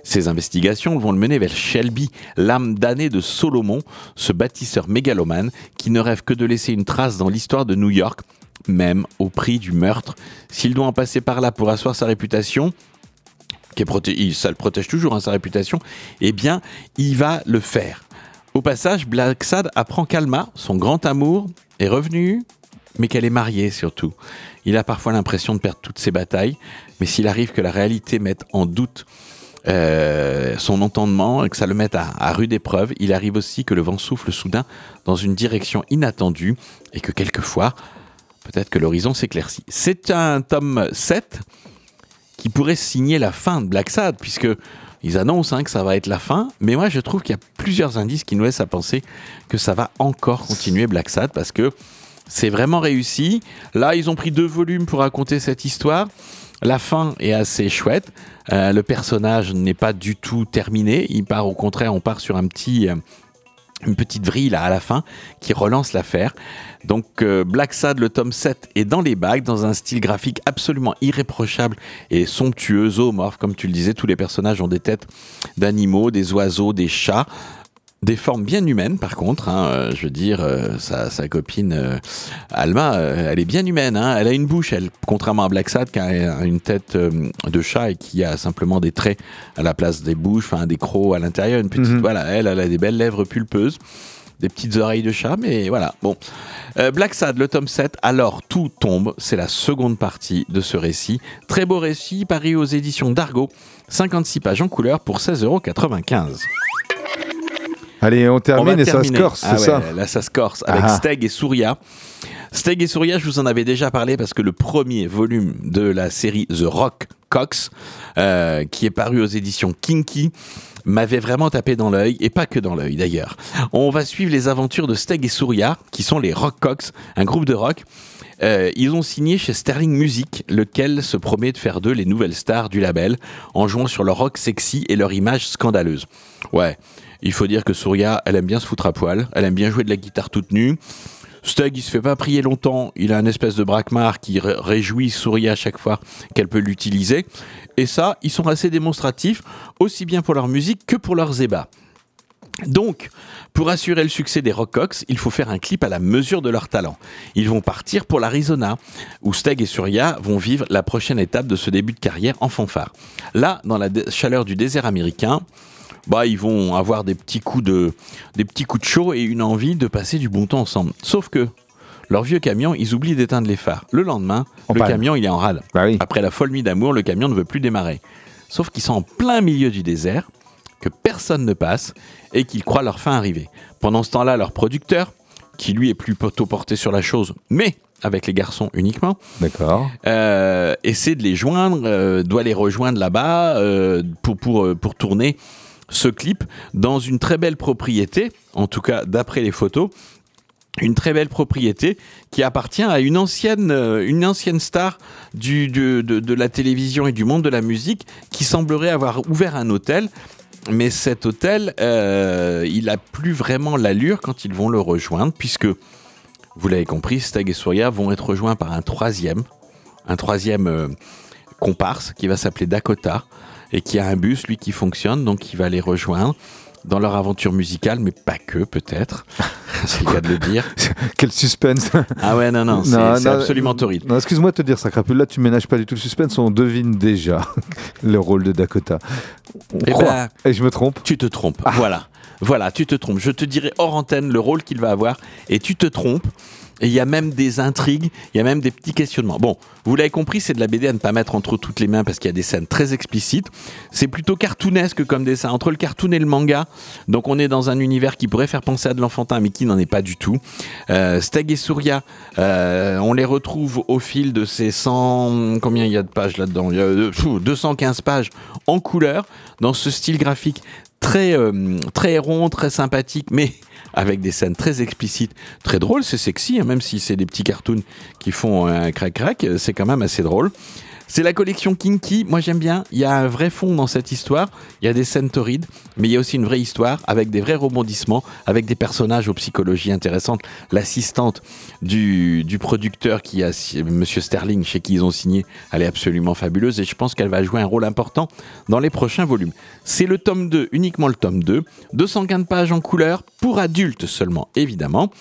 Ses investigations vont le mener vers Shelby, l'âme damnée de Solomon, ce bâtisseur mégalomane qui ne rêve que de laisser une trace dans l'histoire de New York, même au prix du meurtre. S'il doit en passer par là pour asseoir sa réputation, qui ça le protège toujours, hein, sa réputation, eh bien, il va le faire. Au passage, Black Sad apprend qu'Alma, son grand amour, est revenu, mais qu'elle est mariée surtout. Il a parfois l'impression de perdre toutes ses batailles, mais s'il arrive que la réalité mette en doute euh, son entendement et que ça le mette à rude épreuve, il arrive aussi que le vent souffle soudain dans une direction inattendue et que quelquefois, peut-être que l'horizon s'éclaircit. C'est un tome 7 qui pourrait signer la fin de Black Sad, puisque ils annoncent hein, que ça va être la fin, mais moi je trouve qu'il y a plusieurs indices qui nous laissent à penser que ça va encore continuer Black Sad, parce que c'est vraiment réussi. Là, ils ont pris deux volumes pour raconter cette histoire. La fin est assez chouette. Euh, le personnage n'est pas du tout terminé. Il part au contraire, on part sur euh, une petite vrille à la fin qui relance l'affaire. Donc euh, Black Sad, le tome 7, est dans les bagues, dans un style graphique absolument irréprochable et somptueux, zoomorphe. Comme tu le disais, tous les personnages ont des têtes d'animaux, des oiseaux, des chats. Des formes bien humaines, par contre. hein, euh, je veux dire, euh, sa, sa copine euh, Alma, elle est bien humaine. hein, elle a une bouche, elle, contrairement à Black Sad, qui a une tête de chat et qui a simplement des traits à la place des bouches, enfin des crocs à l'intérieur. Une petite, Mhm. voilà, elle, elle a des belles lèvres pulpeuses, des petites oreilles de chat, mais voilà. Bon, Euh, Black Sad, le tome 7. Alors tout tombe. C'est la seconde partie de ce récit. Très beau récit, paru aux éditions d'Argo. 56 pages en couleur pour 16,95€. Allez, on termine et ça se corse, Ah c'est ouais, ça Là, ça se corse avec Ah. Steg et Souria. Steg et Souria, je vous en avais déjà parlé parce que le premier volume de la série The Rock Cox, euh, qui est paru aux éditions Kinky, m'avait vraiment tapé dans l'œil, et pas que dans l'œil d'ailleurs. On va suivre les aventures de Steg et Souria, qui sont les Rock Cox, un groupe de rock. Euh, ils ont signé chez Sterling Music, lequel se promet de faire d'eux les nouvelles stars du label, en jouant sur leur rock sexy et leur image scandaleuse. Ouais, il faut dire que Souria, elle aime bien se foutre à poil, elle aime bien jouer de la guitare toute nue. Steg, il se fait pas prier longtemps, il a un espèce de braquemar qui ré- réjouit Souria à chaque fois qu'elle peut l'utiliser. Et ça, ils sont assez démonstratifs, aussi bien pour leur musique que pour leurs ébats. Donc, pour assurer le succès des Rockcox, il faut faire un clip à la mesure de leur talent. Ils vont partir pour l'Arizona, où Steg et Surya vont vivre la prochaine étape de ce début de carrière en fanfare. Là, dans la chaleur du désert américain, bah, ils vont avoir des de, des petits coups de chaud et une envie de passer du bon temps ensemble. Sauf que leur vieux camion, ils oublient d'éteindre les phares. Le lendemain, En le camion, il est en rade. Bah oui. Après la folle nuit d'amour, le camion ne veut plus démarrer. Sauf qu'ils sont en plein milieu du désert, que personne ne passe et qu'ils croient leur fin arriver. Pendant ce temps-là, leur producteur, qui lui est plus plutôt porté sur la chose, mais avec les garçons uniquement, D'accord. euh, essaie de les joindre, euh, doit les rejoindre là-bas euh, pour, pour, pour tourner ce clip dans une très belle propriété, en tout cas d'après les photos, une très belle propriété qui appartient à une ancienne, euh, une ancienne star du, de, de- la télévision et du monde de la musique qui semblerait avoir ouvert un hôtel. Mais cet hôtel, euh, il a plus vraiment l'allure quand ils vont le rejoindre, puisque, vous l'avez compris, Stag et Surya vont être rejoints par un troisième, un troisième euh, comparse qui va s'appeler Dakota et qui a un bus, lui, qui fonctionne, donc il va les rejoindre dans leur aventure musicale, mais pas que, peut-être. C'est le cas de le dire. Quel suspense Ah ouais, non, non, c'est absolument torride. Excuse-moi de te dire ça, Crapule. Là, tu ménages pas du tout le suspense. On devine déjà le rôle de Dakota. On Eh croit. ben, Et je me trompe. Tu te trompes. Voilà. Voilà, tu te trompes. Je te dirai hors antenne le rôle qu'il va avoir et tu te trompes. Il y a même des intrigues, il y a même des petits questionnements. Bon, vous l'avez compris, c'est de la BD à ne pas mettre entre toutes les mains parce qu'il y a des scènes très explicites. C'est plutôt cartoonesque comme dessin, entre le cartoon et le manga. Donc on est dans un univers qui pourrait faire penser à de l'enfantin, mais qui n'en est pas du tout. Euh, et Surya, euh, on les retrouve au fil de ces 100... Combien il y a de pages là-dedans? Il y a euh, pfou, 215 pages en couleur, dans ce style graphique très, euh, très rond, très sympathique, mais avec des scènes très explicites, très drôles, c'est sexy, hein, même si c'est des petits cartoons qui font un crac-crac, euh, c'est quand même assez drôle. C'est la collection Kinky, moi j'aime bien, il y a un vrai fond dans cette histoire, il y a des scènes torrides, mais il y a aussi une vraie histoire avec des vrais rebondissements, avec des personnages aux psychologies intéressantes. L'assistante du, du producteur qui a si- Monsieur Sterling, chez qui ils ont signé, elle est absolument fabuleuse et je pense qu'elle va jouer un rôle important dans les prochains volumes. C'est le tome 2, uniquement le tome 2, 215 pages en couleur, pour adultes seulement, évidemment.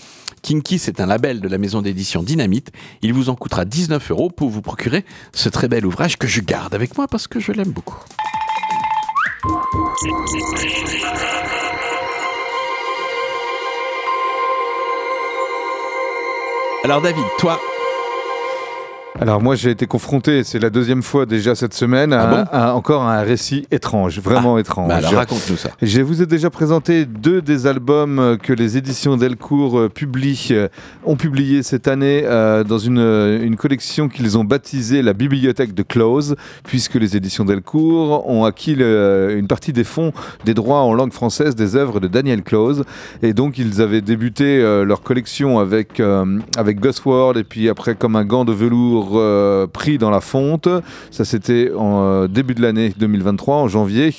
Kinky, c'est un label de la maison d'édition Dynamite. Il vous en coûtera 19 euros pour vous procurer ce très bel ouvrage que je garde avec moi parce que je l'aime beaucoup. Alors David, toi, Alors moi j'ai été confronté, c'est la deuxième fois déjà cette semaine, à, Ah bon à encore un récit étrange, vraiment étrange. bah alors raconte-nous ça. Je vous ai déjà présenté deux des albums que les éditions Delcourt euh, publient, euh, ont publié cette année euh, dans une, une collection qu'ils ont baptisée la Bibliothèque de Close, puisque les éditions Delcourt ont acquis le- une partie des fonds des droits en langue française des œuvres de Daniel Close. Et donc ils avaient débuté euh, leur collection avec, euh, avec Gosford et puis après comme un gant de velours euh, pris dans la fonte. Ça c'était en euh, début de l'année 2023, en janvier.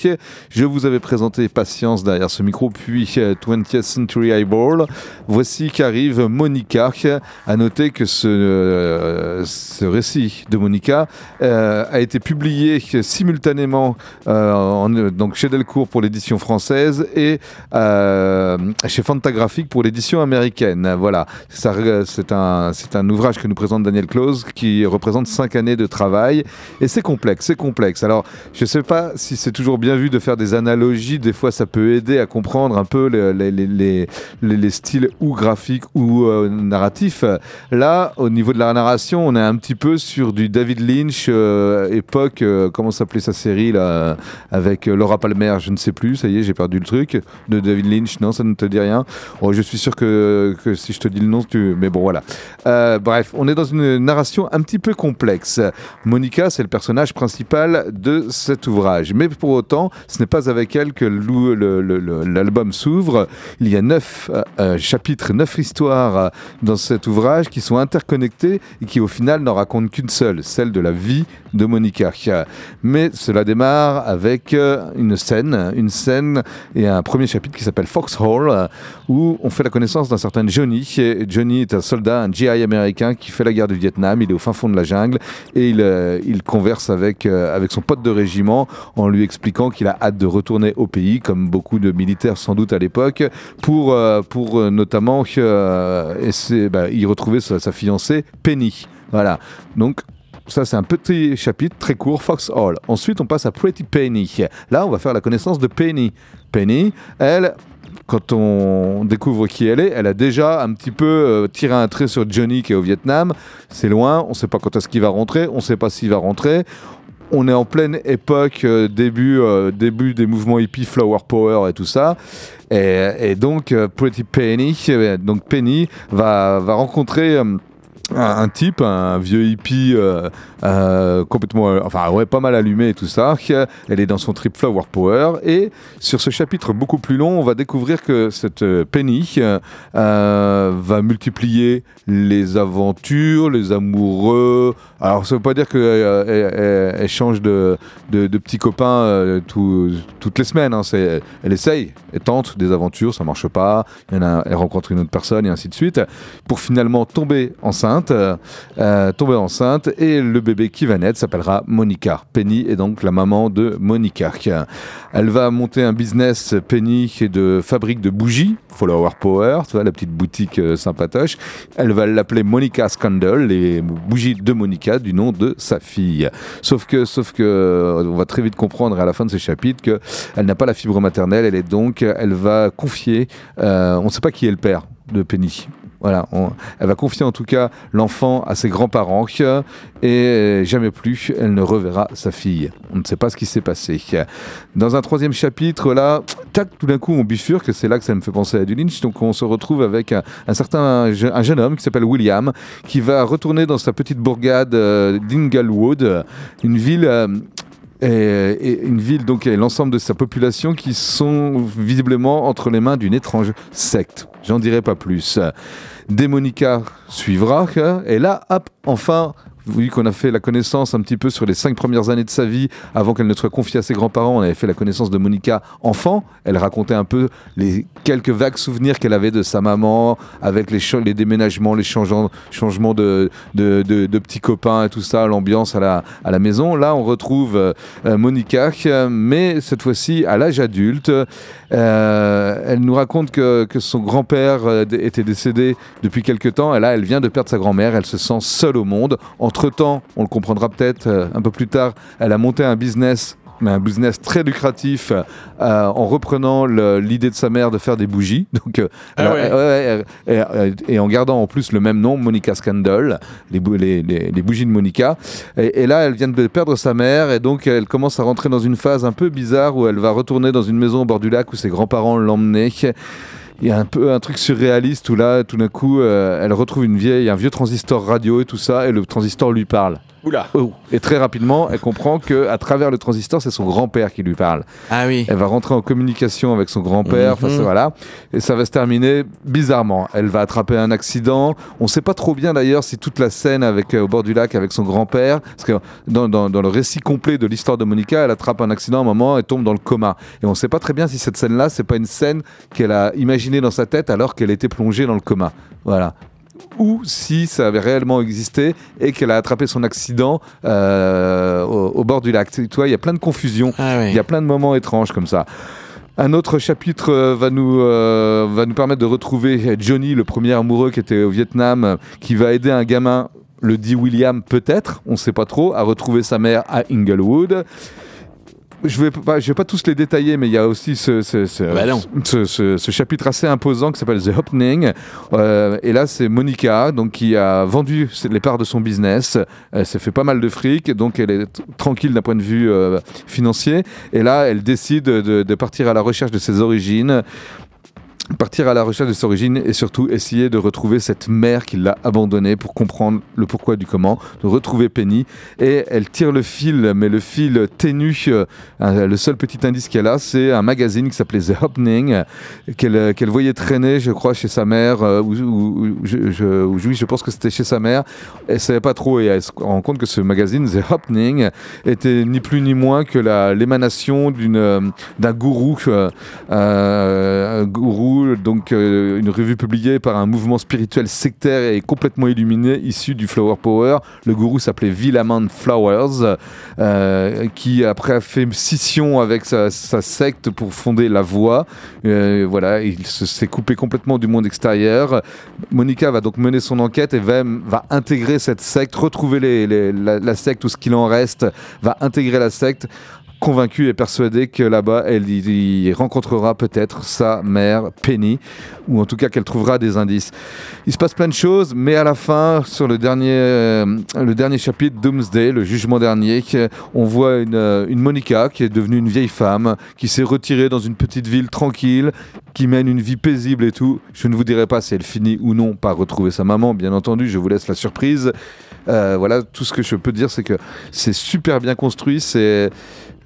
Je vous avais présenté Patience derrière ce micro, puis euh, 20th Century Eyeball. Voici qu'arrive Monica. À noter que ce, euh, ce récit de Monica euh, a été publié simultanément euh, en- donc chez Delcourt pour l'édition française et euh, chez Fantagraphique pour l'édition américaine. Voilà, euh, c'est un, un ouvrage que nous présente Daniel Close qui représente cinq années de travail et c'est complexe, c'est complexe. Alors, je ne sais pas si c'est toujours bien vu de faire des analogies. Des fois, ça peut aider à comprendre un peu les, les- les- les- les- les styles ou graphiques ou euh, narratifs. Là, au niveau de la narration, on est un petit peu sur du David Lynch, euh, époque, euh, comment s'appelait sa série là, avec Laura Palmer, je ne sais plus, ça y est, j'ai perdu le truc. De David Lynch, non, ça ne te dit rien. Oh, je suis sûr que, que si je te dis le nom, tu... mais bon, voilà. Bref, on est dans une narration un petit peu complexe. Monica, c'est le personnage principal de cet ouvrage. Mais pour autant, ce n'est pas avec elle que l'album s'ouvre. Il y a neuf euh, euh, chapitres, neuf histoires euh, dans cet ouvrage qui sont interconnectées et qui au final n'en racontent qu'une seule, celle de la vie de Monica. Mais cela démarre avec une scène, une scène et un premier chapitre qui s'appelle Foxhole, euh, où on fait la connaissance d'un certain Johnny. Johnny est un soldat, un GI américain qui fait la guerre du Vietnam. Il est au fin fond de la jungle et il, euh, converse avec, euh, avec son pote de régiment en lui expliquant qu'il a hâte de retourner au pays, comme beaucoup de militaires sans doute à l'époque, pour, euh, pour notamment essayer- bah, y retrouver sa, sa fiancée Penny. Voilà. Donc ça, c'est un petit chapitre très court, Fox Hall. Ensuite, on passe à Pretty Penny. Là, on va faire la connaissance de Penny. Penny, elle, quand on découvre qui elle est, elle a déjà un petit peu euh, tiré un trait sur Johnny qui est au Vietnam. C'est loin, on ne sait pas quand est-ce qu'il va rentrer, on ne sait pas s'il va rentrer. On est en pleine époque, euh, début, euh, début des mouvements hippies, Flower Power et tout ça. Et, et donc, Pretty Penny, donc Penny va, va rencontrer. Un, type, un vieux hippie euh, euh, complètement, euh, enfin ouais, pas mal allumé et tout ça. Elle est dans son trip Flower Power et sur ce chapitre beaucoup plus long, on va découvrir que cette Penny va multiplier les aventures, les amoureux. Alors ça veut pas dire qu'elle elle, change de, de, de petits copains tout- toutes les semaines. hein. C'est- elle essaye, elle tente des aventures, ça marche pas. Elle rencontre une autre personne et ainsi de suite, pour finalement tomber enceinte, euh, euh, tomber enceinte et le bébé qui va naître s'appellera Monica. Penny est donc la maman de Monica. Elle va monter un business Penny de fabrique de bougies, Flower Power, tu vois la petite boutique euh, sympatoche. Elle va l'appeler Monica Scandal, les bougies de Monica du nom de sa fille. Sauf que, sauf que, euh, on va très vite comprendre à la fin de ce chapitre que elle n'a pas la fibre maternelle. Elle est donc, elle va confier, on ne sait pas qui est le père de Penny. Voilà, elle va confier en tout cas l'enfant à ses grands-parents et jamais plus elle ne reverra sa fille. On ne sait pas ce qui s'est passé. Dans un troisième chapitre, là, tac, tout d'un coup, on bifurque, c'est là que ça me fait penser à du Lynch. Donc on se retrouve avec un, certain un jeune homme qui s'appelle William, qui va retourner dans sa petite bourgade euh, d'Inglewood, une ville. euh, et, une ville donc et l'ensemble de sa population qui sont visiblement entre les mains d'une étrange secte. J'en dirai pas plus. Démonica suivra et là, hop, enfin. Vu qu'on a fait la connaissance un petit peu sur les cinq premières années de sa vie, avant qu'elle ne soit confiée à ses grands-parents, on avait fait la connaissance de Monica enfant. Elle racontait un peu les quelques vagues souvenirs qu'elle avait de sa maman, avec les, les déménagements, les changements, de, de, de- petits copains et tout ça, l'ambiance à la, à la maison. Là, on retrouve euh, Monica, mais cette fois-ci à l'âge adulte. Euh, elle nous raconte que, que son grand-père euh, était décédé depuis quelque temps, et là, elle vient de perdre sa grand-mère. Elle se sent seule au monde. Entre-temps, on le comprendra peut-être euh, un peu plus tard, elle a monté un business mais un business très lucratif euh, en reprenant l'idée de sa mère de faire des bougies. Donc, euh, Ah ouais. ouais, et, en gardant en plus le même nom, Monica Scandal, les, bou- les- les- les bougies de Monica. Et, et là, elle vient de perdre sa mère et donc elle commence à rentrer dans une phase un peu bizarre où elle va retourner dans une maison au bord du lac où ses grands-parents l'emmenaient. Il y a un peu un truc surréaliste où là, tout d'un coup, euh, elle retrouve une vieille, un vieux transistor radio et tout ça, et le transistor lui parle. Oula. Oh. Et très rapidement, elle comprend que à travers le transistor, c'est son grand-père qui lui parle. Ah oui. Elle va rentrer en communication avec son grand-père, Mhm. voilà, et ça va se terminer bizarrement. Elle va attraper un accident. On ne sait pas trop bien d'ailleurs si toute la scène avec euh, au bord du lac avec son grand-père, parce que dans, dans- dans le récit complet de l'histoire de Monica, elle attrape un accident à un moment et tombe dans le coma. Et on ne sait pas très bien si cette scène-là, c'est pas une scène qu'elle a imaginée dans sa tête alors qu'elle était plongée dans le coma. Voilà ou si ça avait réellement existé et qu'elle a attrapé son accident euh, au, au bord du lac. Tu vois, il y a plein de confusion, Ah oui. il y a plein de moments étranges comme ça. Un autre chapitre euh, va nous, euh, va nous permettre de retrouver Johnny, le premier amoureux qui était au Vietnam, qui va aider un gamin, le dit William peut-être, on ne sait pas trop, à retrouver sa mère à Inglewood. Je vais, pas, je vais pas tous les détailler, mais il y a aussi ce, ce- ce- Bah ce- chapitre assez imposant qui s'appelle The Opening. Euh, et là, c'est Monica donc, qui a vendu les parts de son business. Elle s'est fait pas mal de fric, donc elle est tranquille d'un point de vue euh, financier. Et là, elle décide de, de partir à la recherche de ses origines partir à la recherche de ses origines et surtout essayer de retrouver cette mère qui l'a abandonnée pour comprendre le pourquoi du comment, de retrouver Penny. Et elle tire le fil, mais le fil ténu, euh, euh, le seul petit indice qu'elle a, c'est un magazine qui s'appelait The Happening, qu'elle euh, voyait traîner, je crois, chez sa mère, ou, ou- je, pense que c'était chez sa mère. Elle savait pas trop et elle se rend compte que ce magazine, The Happening, était ni plus ni moins que l'émanation d'un gourou, un gourou, donc euh, une revue publiée par un mouvement spirituel sectaire et complètement illuminé, issu du Flower Power. Le gourou s'appelait Villaman Flowers, euh, qui après a fait scission avec sa, secte pour fonder La Voix. Euh, voilà, il se- s'est coupé complètement du monde extérieur. Monica va donc mener son enquête et va, va intégrer cette secte, retrouver les- la secte ou ce qu'il en reste, va intégrer la secte convaincu et persuadé que là-bas, elle y, rencontrera peut-être sa mère Penny, ou en tout cas qu'elle trouvera des indices. Il se passe plein de choses, mais à la fin, sur le dernier, euh, le dernier chapitre, Doomsday, le jugement dernier, on voit une, euh, une Monica qui est devenue une vieille femme, qui s'est retirée dans une petite ville tranquille, qui mène une vie paisible et tout. Je ne vous dirai pas si elle finit ou non par retrouver sa maman, bien entendu, je vous laisse la surprise. Euh, voilà, tout ce que je peux dire, c'est que c'est super bien construit, c'est...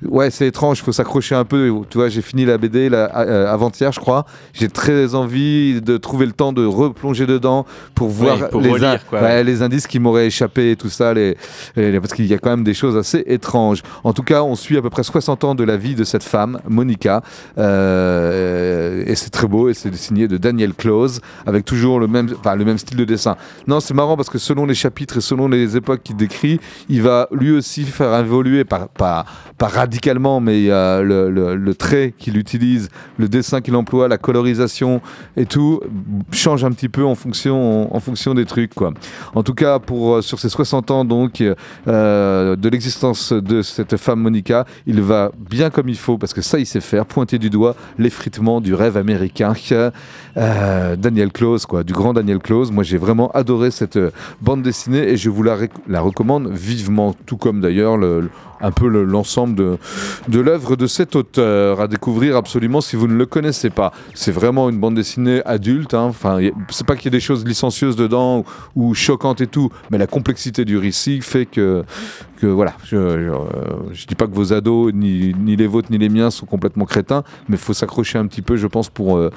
Ouais, c'est étrange, il faut s'accrocher un peu. Tu vois, j'ai fini la BD euh, avant-hier, je crois. J'ai très envie de trouver le temps de replonger dedans pour voir pour les, relire, in- quoi, ouais, ouais. les indices qui m'auraient échappé et tout ça, les, les- parce qu'il y a quand même des choses assez étranges. En tout cas, on suit à peu près 60 ans de la vie de cette femme, Monica, euh, et c'est très beau, et c'est signé de Daniel Close, avec toujours le même, enfin, le même style de dessin. Non, c'est marrant parce que selon les chapitres et selon les époques qu'il décrit, il va lui aussi faire évoluer, pas, pas mais le, le- le trait qu'il utilise, le dessin qu'il emploie, la colorisation et tout change un petit peu en fonction, en, fonction des trucs. Quoi. En tout cas, pour, euh, sur ces 60 ans donc, euh, de l'existence de cette femme Monica, il va bien comme il faut, parce que ça il sait faire, pointer du doigt l'effritement du rêve américain. Euh, Daniel Close, quoi, du grand Daniel Close. Moi j'ai vraiment adoré cette bande dessinée et je vous la, recommande vivement, tout comme d'ailleurs le- le- un peu le- l'ensemble de, de l'œuvre de cet auteur à découvrir absolument si vous ne le connaissez pas. C'est vraiment une bande dessinée adulte. hein. Enfin, c'est pas qu'il y ait des choses licencieuses dedans ou choquantes et tout, mais la complexité du récit fait que, voilà. Je, je, euh, dis pas que vos ados, ni, les vôtres ni les miens, sont complètement crétins, mais il faut s'accrocher un petit peu, je pense, pour, euh,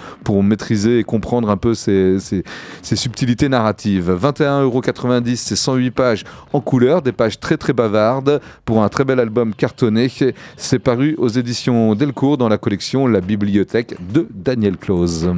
maîtriser et comprendre un peu ces, ces, ces subtilités narratives. 21,90€, c'est 108 pages en couleur, des pages très très bavardes pour un très bel album cartonné. C'est paru aux éditions Delcourt dans la collection La Bibliothèque de Daniel Close.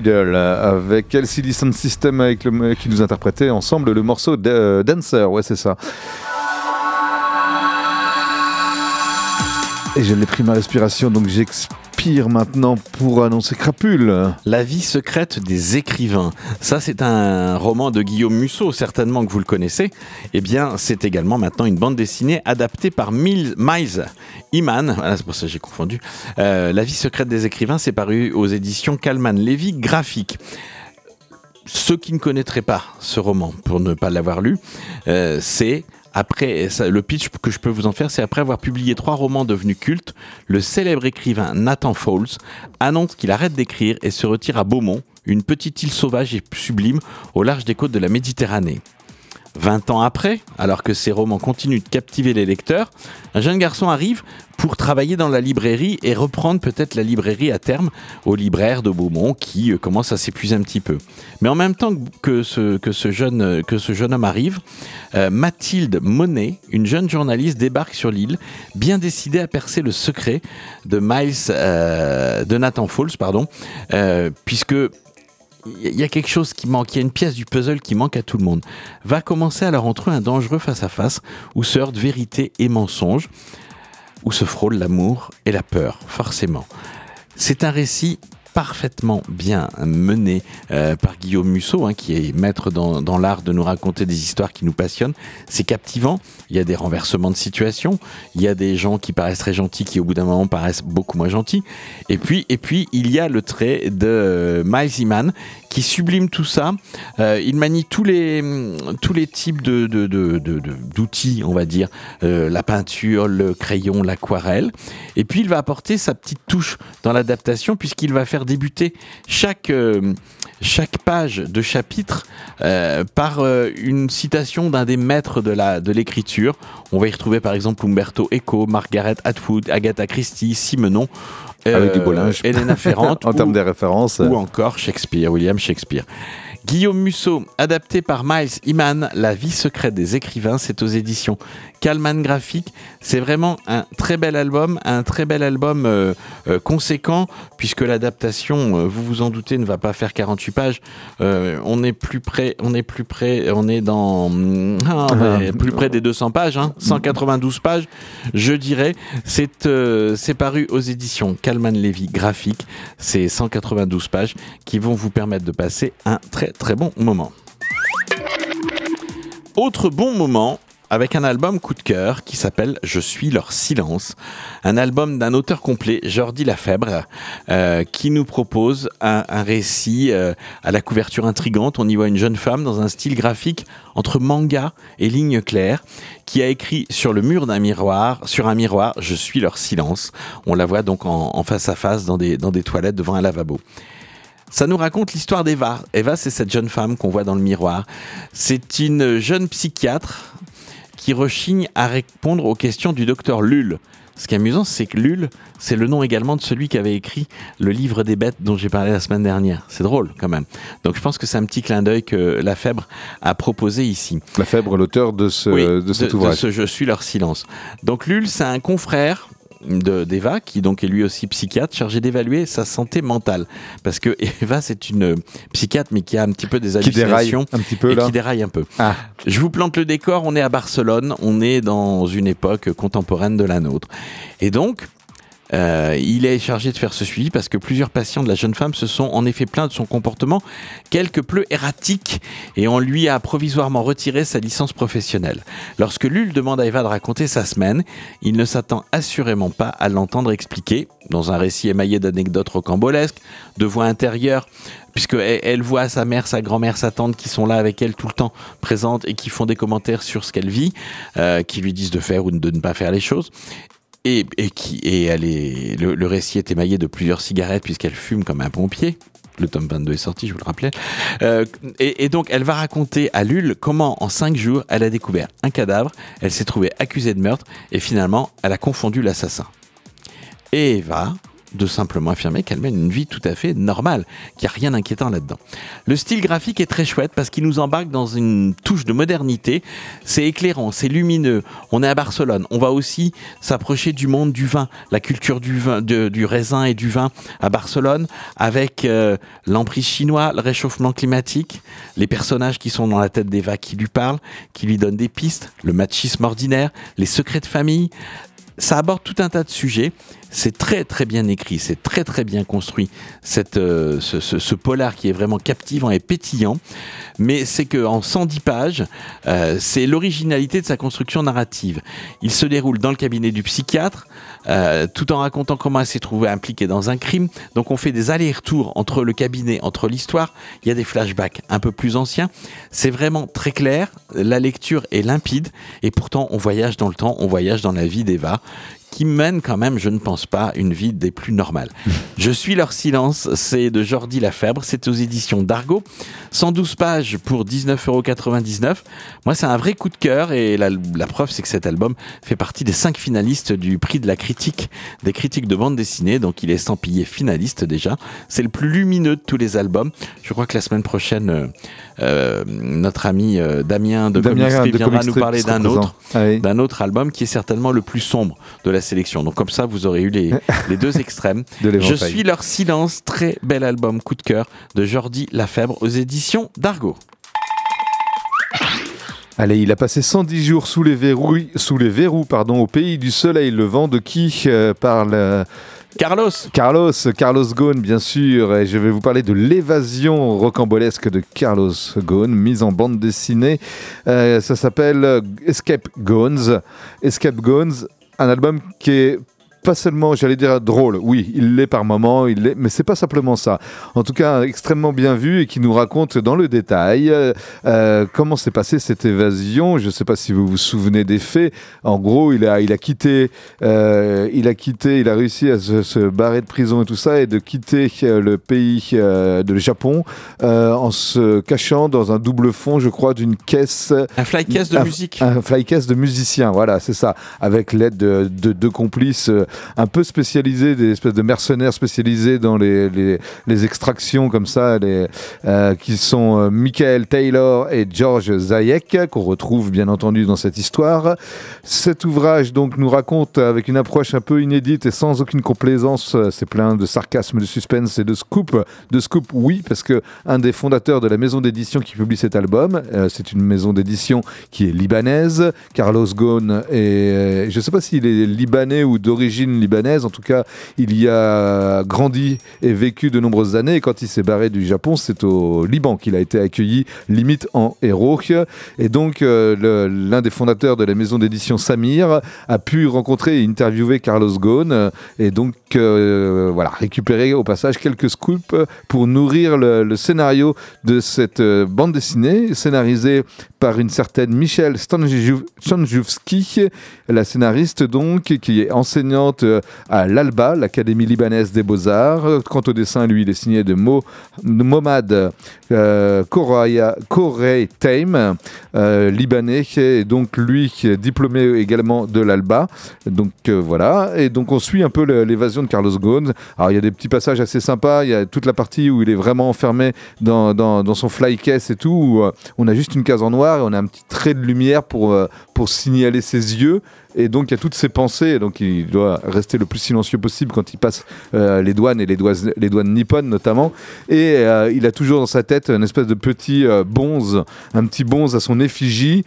Avec LCD Sound System avec qui nous interprétait ensemble le morceau euh, Dancer, ouais c'est ça. Et je l'ai pris ma respiration donc j'expire maintenant pour annoncer Crapule. La vie secrète des écrivains. Ça, c'est un roman de Guillaume Musso, certainement que vous le connaissez. Eh bien, c'est également maintenant une bande dessinée adaptée par Miles, Iman. Voilà, c'est pour ça que j'ai confondu. Euh, La vie secrète des écrivains, c'est paru aux éditions Calman Levy Graphique. Ceux qui ne connaîtraient pas ce roman, pour ne pas l'avoir lu, euh, c'est après, le pitch que je peux vous en faire, c'est après avoir publié trois romans devenus cultes, le célèbre écrivain Nathan Fowles annonce qu'il arrête d'écrire et se retire à Beaumont, une petite île sauvage et sublime au large des côtes de la Méditerranée. 20 ans après, alors que ses romans continuent de captiver les lecteurs, un jeune garçon arrive pour travailler dans la librairie et reprendre peut-être la librairie à terme au libraire de Beaumont qui euh, commence à s'épuiser un petit peu. Mais en même temps que ce, jeune, homme arrive, euh, Mathilde Monet, une jeune journaliste, débarque sur l'île, bien décidée à percer le secret de Miles, euh, de Nathan Falls, pardon, puisque il y a quelque chose qui manque, il y a une pièce du puzzle qui manque à tout le monde. Va commencer alors entre eux un dangereux face-à-face où se heurtent vérité et mensonge, où se frôlent l'amour et la peur, forcément. C'est un récit parfaitement bien mené euh, par Guillaume Musso, hein, qui est maître dans, dans l'art de nous raconter des histoires qui nous passionnent. C'est captivant, il y a des renversements de situation, il y a des gens qui paraissent très gentils, qui au bout d'un moment paraissent beaucoup moins gentils. Et puis, et puis il y a le trait de euh, Miles Iman qui sublime tout ça. Euh, il manie tous les, tous les types d'outils, on va dire, Euh, la peinture, le crayon, l'aquarelle. Et puis il va apporter sa petite touche dans l'adaptation puisqu'il va faire débuter chaque, euh, chaque page de chapitre par une citation d'un des maîtres de, la, de l'écriture. On va y retrouver par exemple Umberto Eco, Margaret Atwood, Agatha Christie, Simenon. Avec du euh, beau linge. Elena Ferrand en termes des références. ou encore Shakespeare, William Shakespeare. Guillaume Musso, adapté par Miles Iman, La vie secrète des écrivains, c'est aux éditions Calman Graphique. C'est vraiment un très bel album, un très bel album euh, euh, conséquent, puisque l'adaptation, euh, vous vous en doutez, ne va pas faire 48 pages. On est plus près, on est plus près, on est dans ah, mais plus près des 200 pages, hein, 192 pages, je dirais. C'est c'est paru aux éditions Calman Levy Graphique. C'est 192 pages qui vont vous permettre de passer un très très bon moment. Autre bon moment avec un album coup de cœur qui s'appelle Je suis leur silence, un album d'un auteur complet, Jordi Lafèbre, euh, qui nous propose un, récit euh, à la couverture intrigante. On y voit une jeune femme dans un style graphique entre manga et lignes claires, qui a écrit sur le mur d'un miroir, sur un miroir, Je suis leur silence. On la voit donc en, en face à face dans des, dans des toilettes devant un lavabo. Ça nous raconte l'histoire d'Eva. Eva, c'est cette jeune femme qu'on voit dans le miroir. C'est une jeune psychiatre qui rechigne à répondre aux questions du docteur Lull. Ce qui est amusant, c'est que Lull, c'est le nom également de celui qui avait écrit le livre des bêtes dont j'ai parlé la semaine dernière. C'est drôle quand même. Donc je pense que c'est un petit clin d'œil que Lafèbre a proposé ici. Lafèbre, l'auteur de, ce, Oui, de cet de ouvrage. ce Je suis leur silence. Donc Lull, c'est un confrère de d'Eva qui donc est lui aussi psychiatre chargé d'évaluer sa santé mentale parce que Eva c'est une psychiatre mais qui a un petit peu des Qui déraille hallucinations un petit peu et là. qui déraille un peu. Ah. Je vous plante le décor, on est à Barcelone, on est dans une époque contemporaine de la nôtre. Et donc, euh, il est chargé de faire ce suivi parce que plusieurs patients de la jeune femme se sont en effet plaints de son comportement quelque peu erratique et on lui a provisoirement retiré sa licence professionnelle. Lorsque Lul demande à Eva de raconter sa semaine, il ne s'attend assurément pas à l'entendre expliquer, dans un récit émaillé d'anecdotes rocambolesques, de voix intérieures, puisque elle voit sa mère, sa grand-mère, sa tante qui sont là avec elle tout le temps présentes et qui font des commentaires sur ce qu'elle vit, euh, qui lui disent de faire ou de ne pas faire les choses. Et, et qui et elle est le, le récit est émaillé de plusieurs cigarettes puisqu'elle fume comme un pompier. Le tome 22 est sorti, je vous le rappelais. Euh, et, et donc, elle va raconter à Lul comment, en cinq jours, elle a découvert un cadavre, elle s'est trouvée accusée de meurtre, et finalement, elle a confondu l'assassin. Et Eva de simplement affirmer qu'elle mène une vie tout à fait normale, qu'il n'y a rien d'inquiétant là-dedans. Le style graphique est très chouette parce qu'il nous embarque dans une touche de modernité. C'est éclairant, c'est lumineux. On est à Barcelone. On va aussi s'approcher du monde du vin, la culture du vin, du raisin et du vin à Barcelone, avec euh, l'emprise chinois, le réchauffement climatique, les personnages qui sont dans la tête d'Eva qui lui parlent, qui lui donnent des pistes, le machisme ordinaire, les secrets de famille. Ça aborde tout un tas de sujets. C'est très très bien écrit, c'est très très bien construit. Cette, euh, ce, polar qui est vraiment captivant et pétillant. Mais c'est que en 110 pages, euh, c'est l'originalité de sa construction narrative. Il se déroule dans le cabinet du psychiatre, euh, tout en racontant comment elle s'est trouvée impliquée dans un crime. Donc on fait des allers-retours entre le cabinet, entre l'histoire. Il y a des flashbacks un peu plus anciens. C'est vraiment très clair. La lecture est limpide et pourtant on voyage dans le temps, on voyage dans la vie d'Eva qui mène quand même, je ne pense pas, une vie des plus normales. Je suis leur silence, c'est de Jordi Lafèbre, c'est aux éditions d'Argo. 112 pages pour 19,99€. Moi, c'est un vrai coup de cœur et la, la preuve, c'est que cet album fait partie des cinq finalistes du prix de la critique, des critiques de bande dessinée, donc il est estampillé finaliste déjà. C'est le plus lumineux de tous les albums. Je crois que la semaine prochaine, euh, euh, notre ami euh, Damien de Damien Comic Strip de viendra Comic nous parler d'un autre Ah oui. d'un autre album qui est certainement le plus sombre de la sélection. Donc comme ça, vous aurez eu les, les deux extrêmes. De Je suis leur silence, très bel album coup de cœur de Jordi Lafèbre aux éditions d'Argo. Allez, il a passé 110 jours sous les verrous, sous les verrous pardon, au pays du soleil levant de qui euh, parle euh, Carlos Carlos, Carlos Ghosn, bien sûr. Et je vais vous parler de l'évasion rocambolesque de Carlos Ghosn, mise en bande dessinée. Euh, ça s'appelle Escape Ghones. Escape Ghones, un album qui est pas seulement, j'allais dire drôle, oui, il l'est par moment, il l'est, mais c'est pas simplement ça. En tout cas, extrêmement bien vu et qui nous raconte dans le détail euh, euh, comment s'est passée cette évasion. Je ne sais pas si vous vous souvenez des faits. En gros, il a, il a quitté, euh, il a quitté, il a réussi à se, se barrer de prison et tout ça et de quitter le pays euh, de le Japon en se cachant dans un double fond, je crois, d'une caisse. Un fly case de Un- musique. Un flycast de musiciens, voilà, c'est ça, avec l'aide de, de deux complices euh, un peu spécialisés, des espèces de mercenaires spécialisés dans les, les, les extractions comme ça, les, euh, qui sont euh, Michael Taylor et George Zayek, qu'on retrouve bien entendu dans cette histoire. Cet ouvrage donc nous raconte avec une approche un peu inédite et sans aucune complaisance, euh, c'est plein de sarcasme, de suspense et de scoop. De scoop, oui, parce que un des fondateurs de la maison d'édition qui publie cet album, c'est une maison d'édition qui est libanaise. Carlos Ghosn et je ne sais pas s'il est libanais ou d'origine libanaise. En tout cas, il y a grandi et vécu de nombreuses années. Quand il s'est barré du Japon, c'est au Liban qu'il a été accueilli, limite en héros. Et donc, euh, l'un des fondateurs de la maison d'édition Samir a pu rencontrer et interviewer Carlos Ghosn euh, et donc euh, voilà récupérer au passage quelques scoops pour nourrir le, scénario de cette bande dessinée scénarisée par une certaine Michelle Stanjouski, la scénariste donc, qui est enseignante euh, à l'ALBA, l'Académie libanaise des beaux-arts. Quant au dessin, lui, il est signé de Mo, Momad euh, Taim, euh, libanais, et donc lui qui est diplômé également de l'ALBA. Donc euh, voilà, et donc on suit un peu l'évasion de Carlos Ghosn. Alors il y a des petits passages assez sympas, il y a toute la partie où il est vraiment enfermé dans, son fly case et tout, où on a juste une case en noir et on a un petit trait de lumière pour, pour signaler ses yeux. Et donc il y a toutes ses pensées, donc il doit rester le plus silencieux possible quand il passe euh, les douanes et les douanes, les nippones notamment. Et euh, il a toujours dans sa tête une espèce de petit euh, bonze, un petit bonze à son effigie.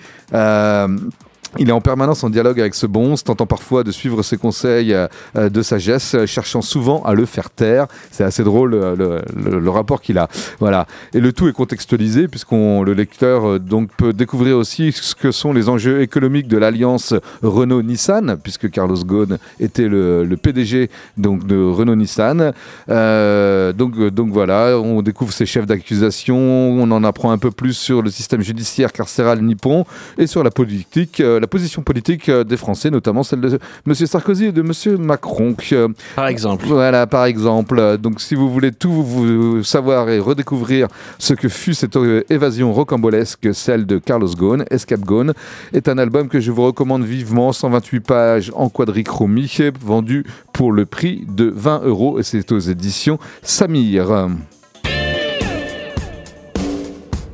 Il est en permanence en dialogue avec ce bonze, tentant parfois de suivre ses conseils euh, euh, de sagesse, euh, cherchant souvent à le faire taire. C'est assez drôle le, rapport qu'il a. Voilà. Et le tout est contextualisé puisqu'on le lecteur donc peut découvrir aussi ce que sont les enjeux économiques de l'alliance Renault-Nissan, puisque Carlos Ghosn était le, PDG donc de Renault-Nissan. Donc donc voilà, on découvre ses chefs d'accusation, on en apprend un peu plus sur le système judiciaire carcéral nippon et sur la politique, la position politique euh, des Français, notamment celle de M. Sarkozy et de M. Macron. Euh, Par exemple. Voilà, par exemple. Donc, si vous voulez tout vous savoir et redécouvrir ce que fut cette euh, évasion rocambolesque, celle de Carlos Ghosn, Escape Ghosn, est un album que je vous recommande vivement, 128 pages en quadrichromie, vendu pour le prix de 20 euros et c'est aux éditions Samir.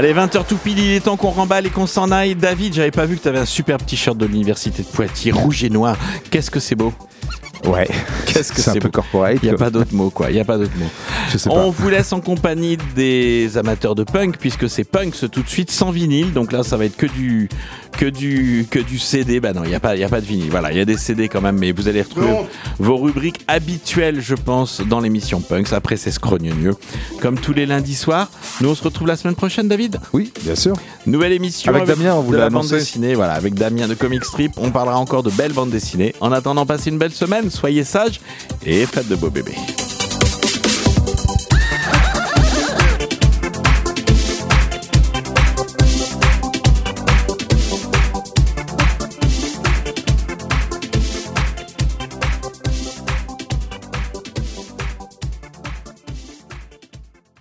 Allez, 20h tout pile, il est temps qu'on remballe et qu'on s'en aille. David, j'avais pas vu que tu avais un super petit shirt de l'université de Poitiers, rouge et noir. Qu'est-ce que c'est beau Ouais. Qu'est-ce que C'est un peu corporate. Il n'y a pas d'autre mot, quoi. Il n'y a pas d'autre mot. Je sais pas. On vous laisse en compagnie des amateurs de punk, puisque c'est punk ce tout de suite sans vinyle. Donc là, ça va être que du, que du, que du CD. Bah non, il n'y a pas, il y a pas de vinyle. Voilà, il y a des CD quand même, mais vous allez retrouver vos rubriques habituelles, je pense, dans l'émission Punks. Après, c'est scrogneux. Comme tous les lundis soirs. Nous, on se retrouve la semaine prochaine, David. Oui, bien sûr. Nouvelle émission Avec Damien, on vous de l'a la bande annoncé. dessinée, voilà, avec Damien de Comic Strip. On parlera encore de belles bandes dessinées. En attendant, passez une belle semaine, soyez sages et faites de beaux bébés.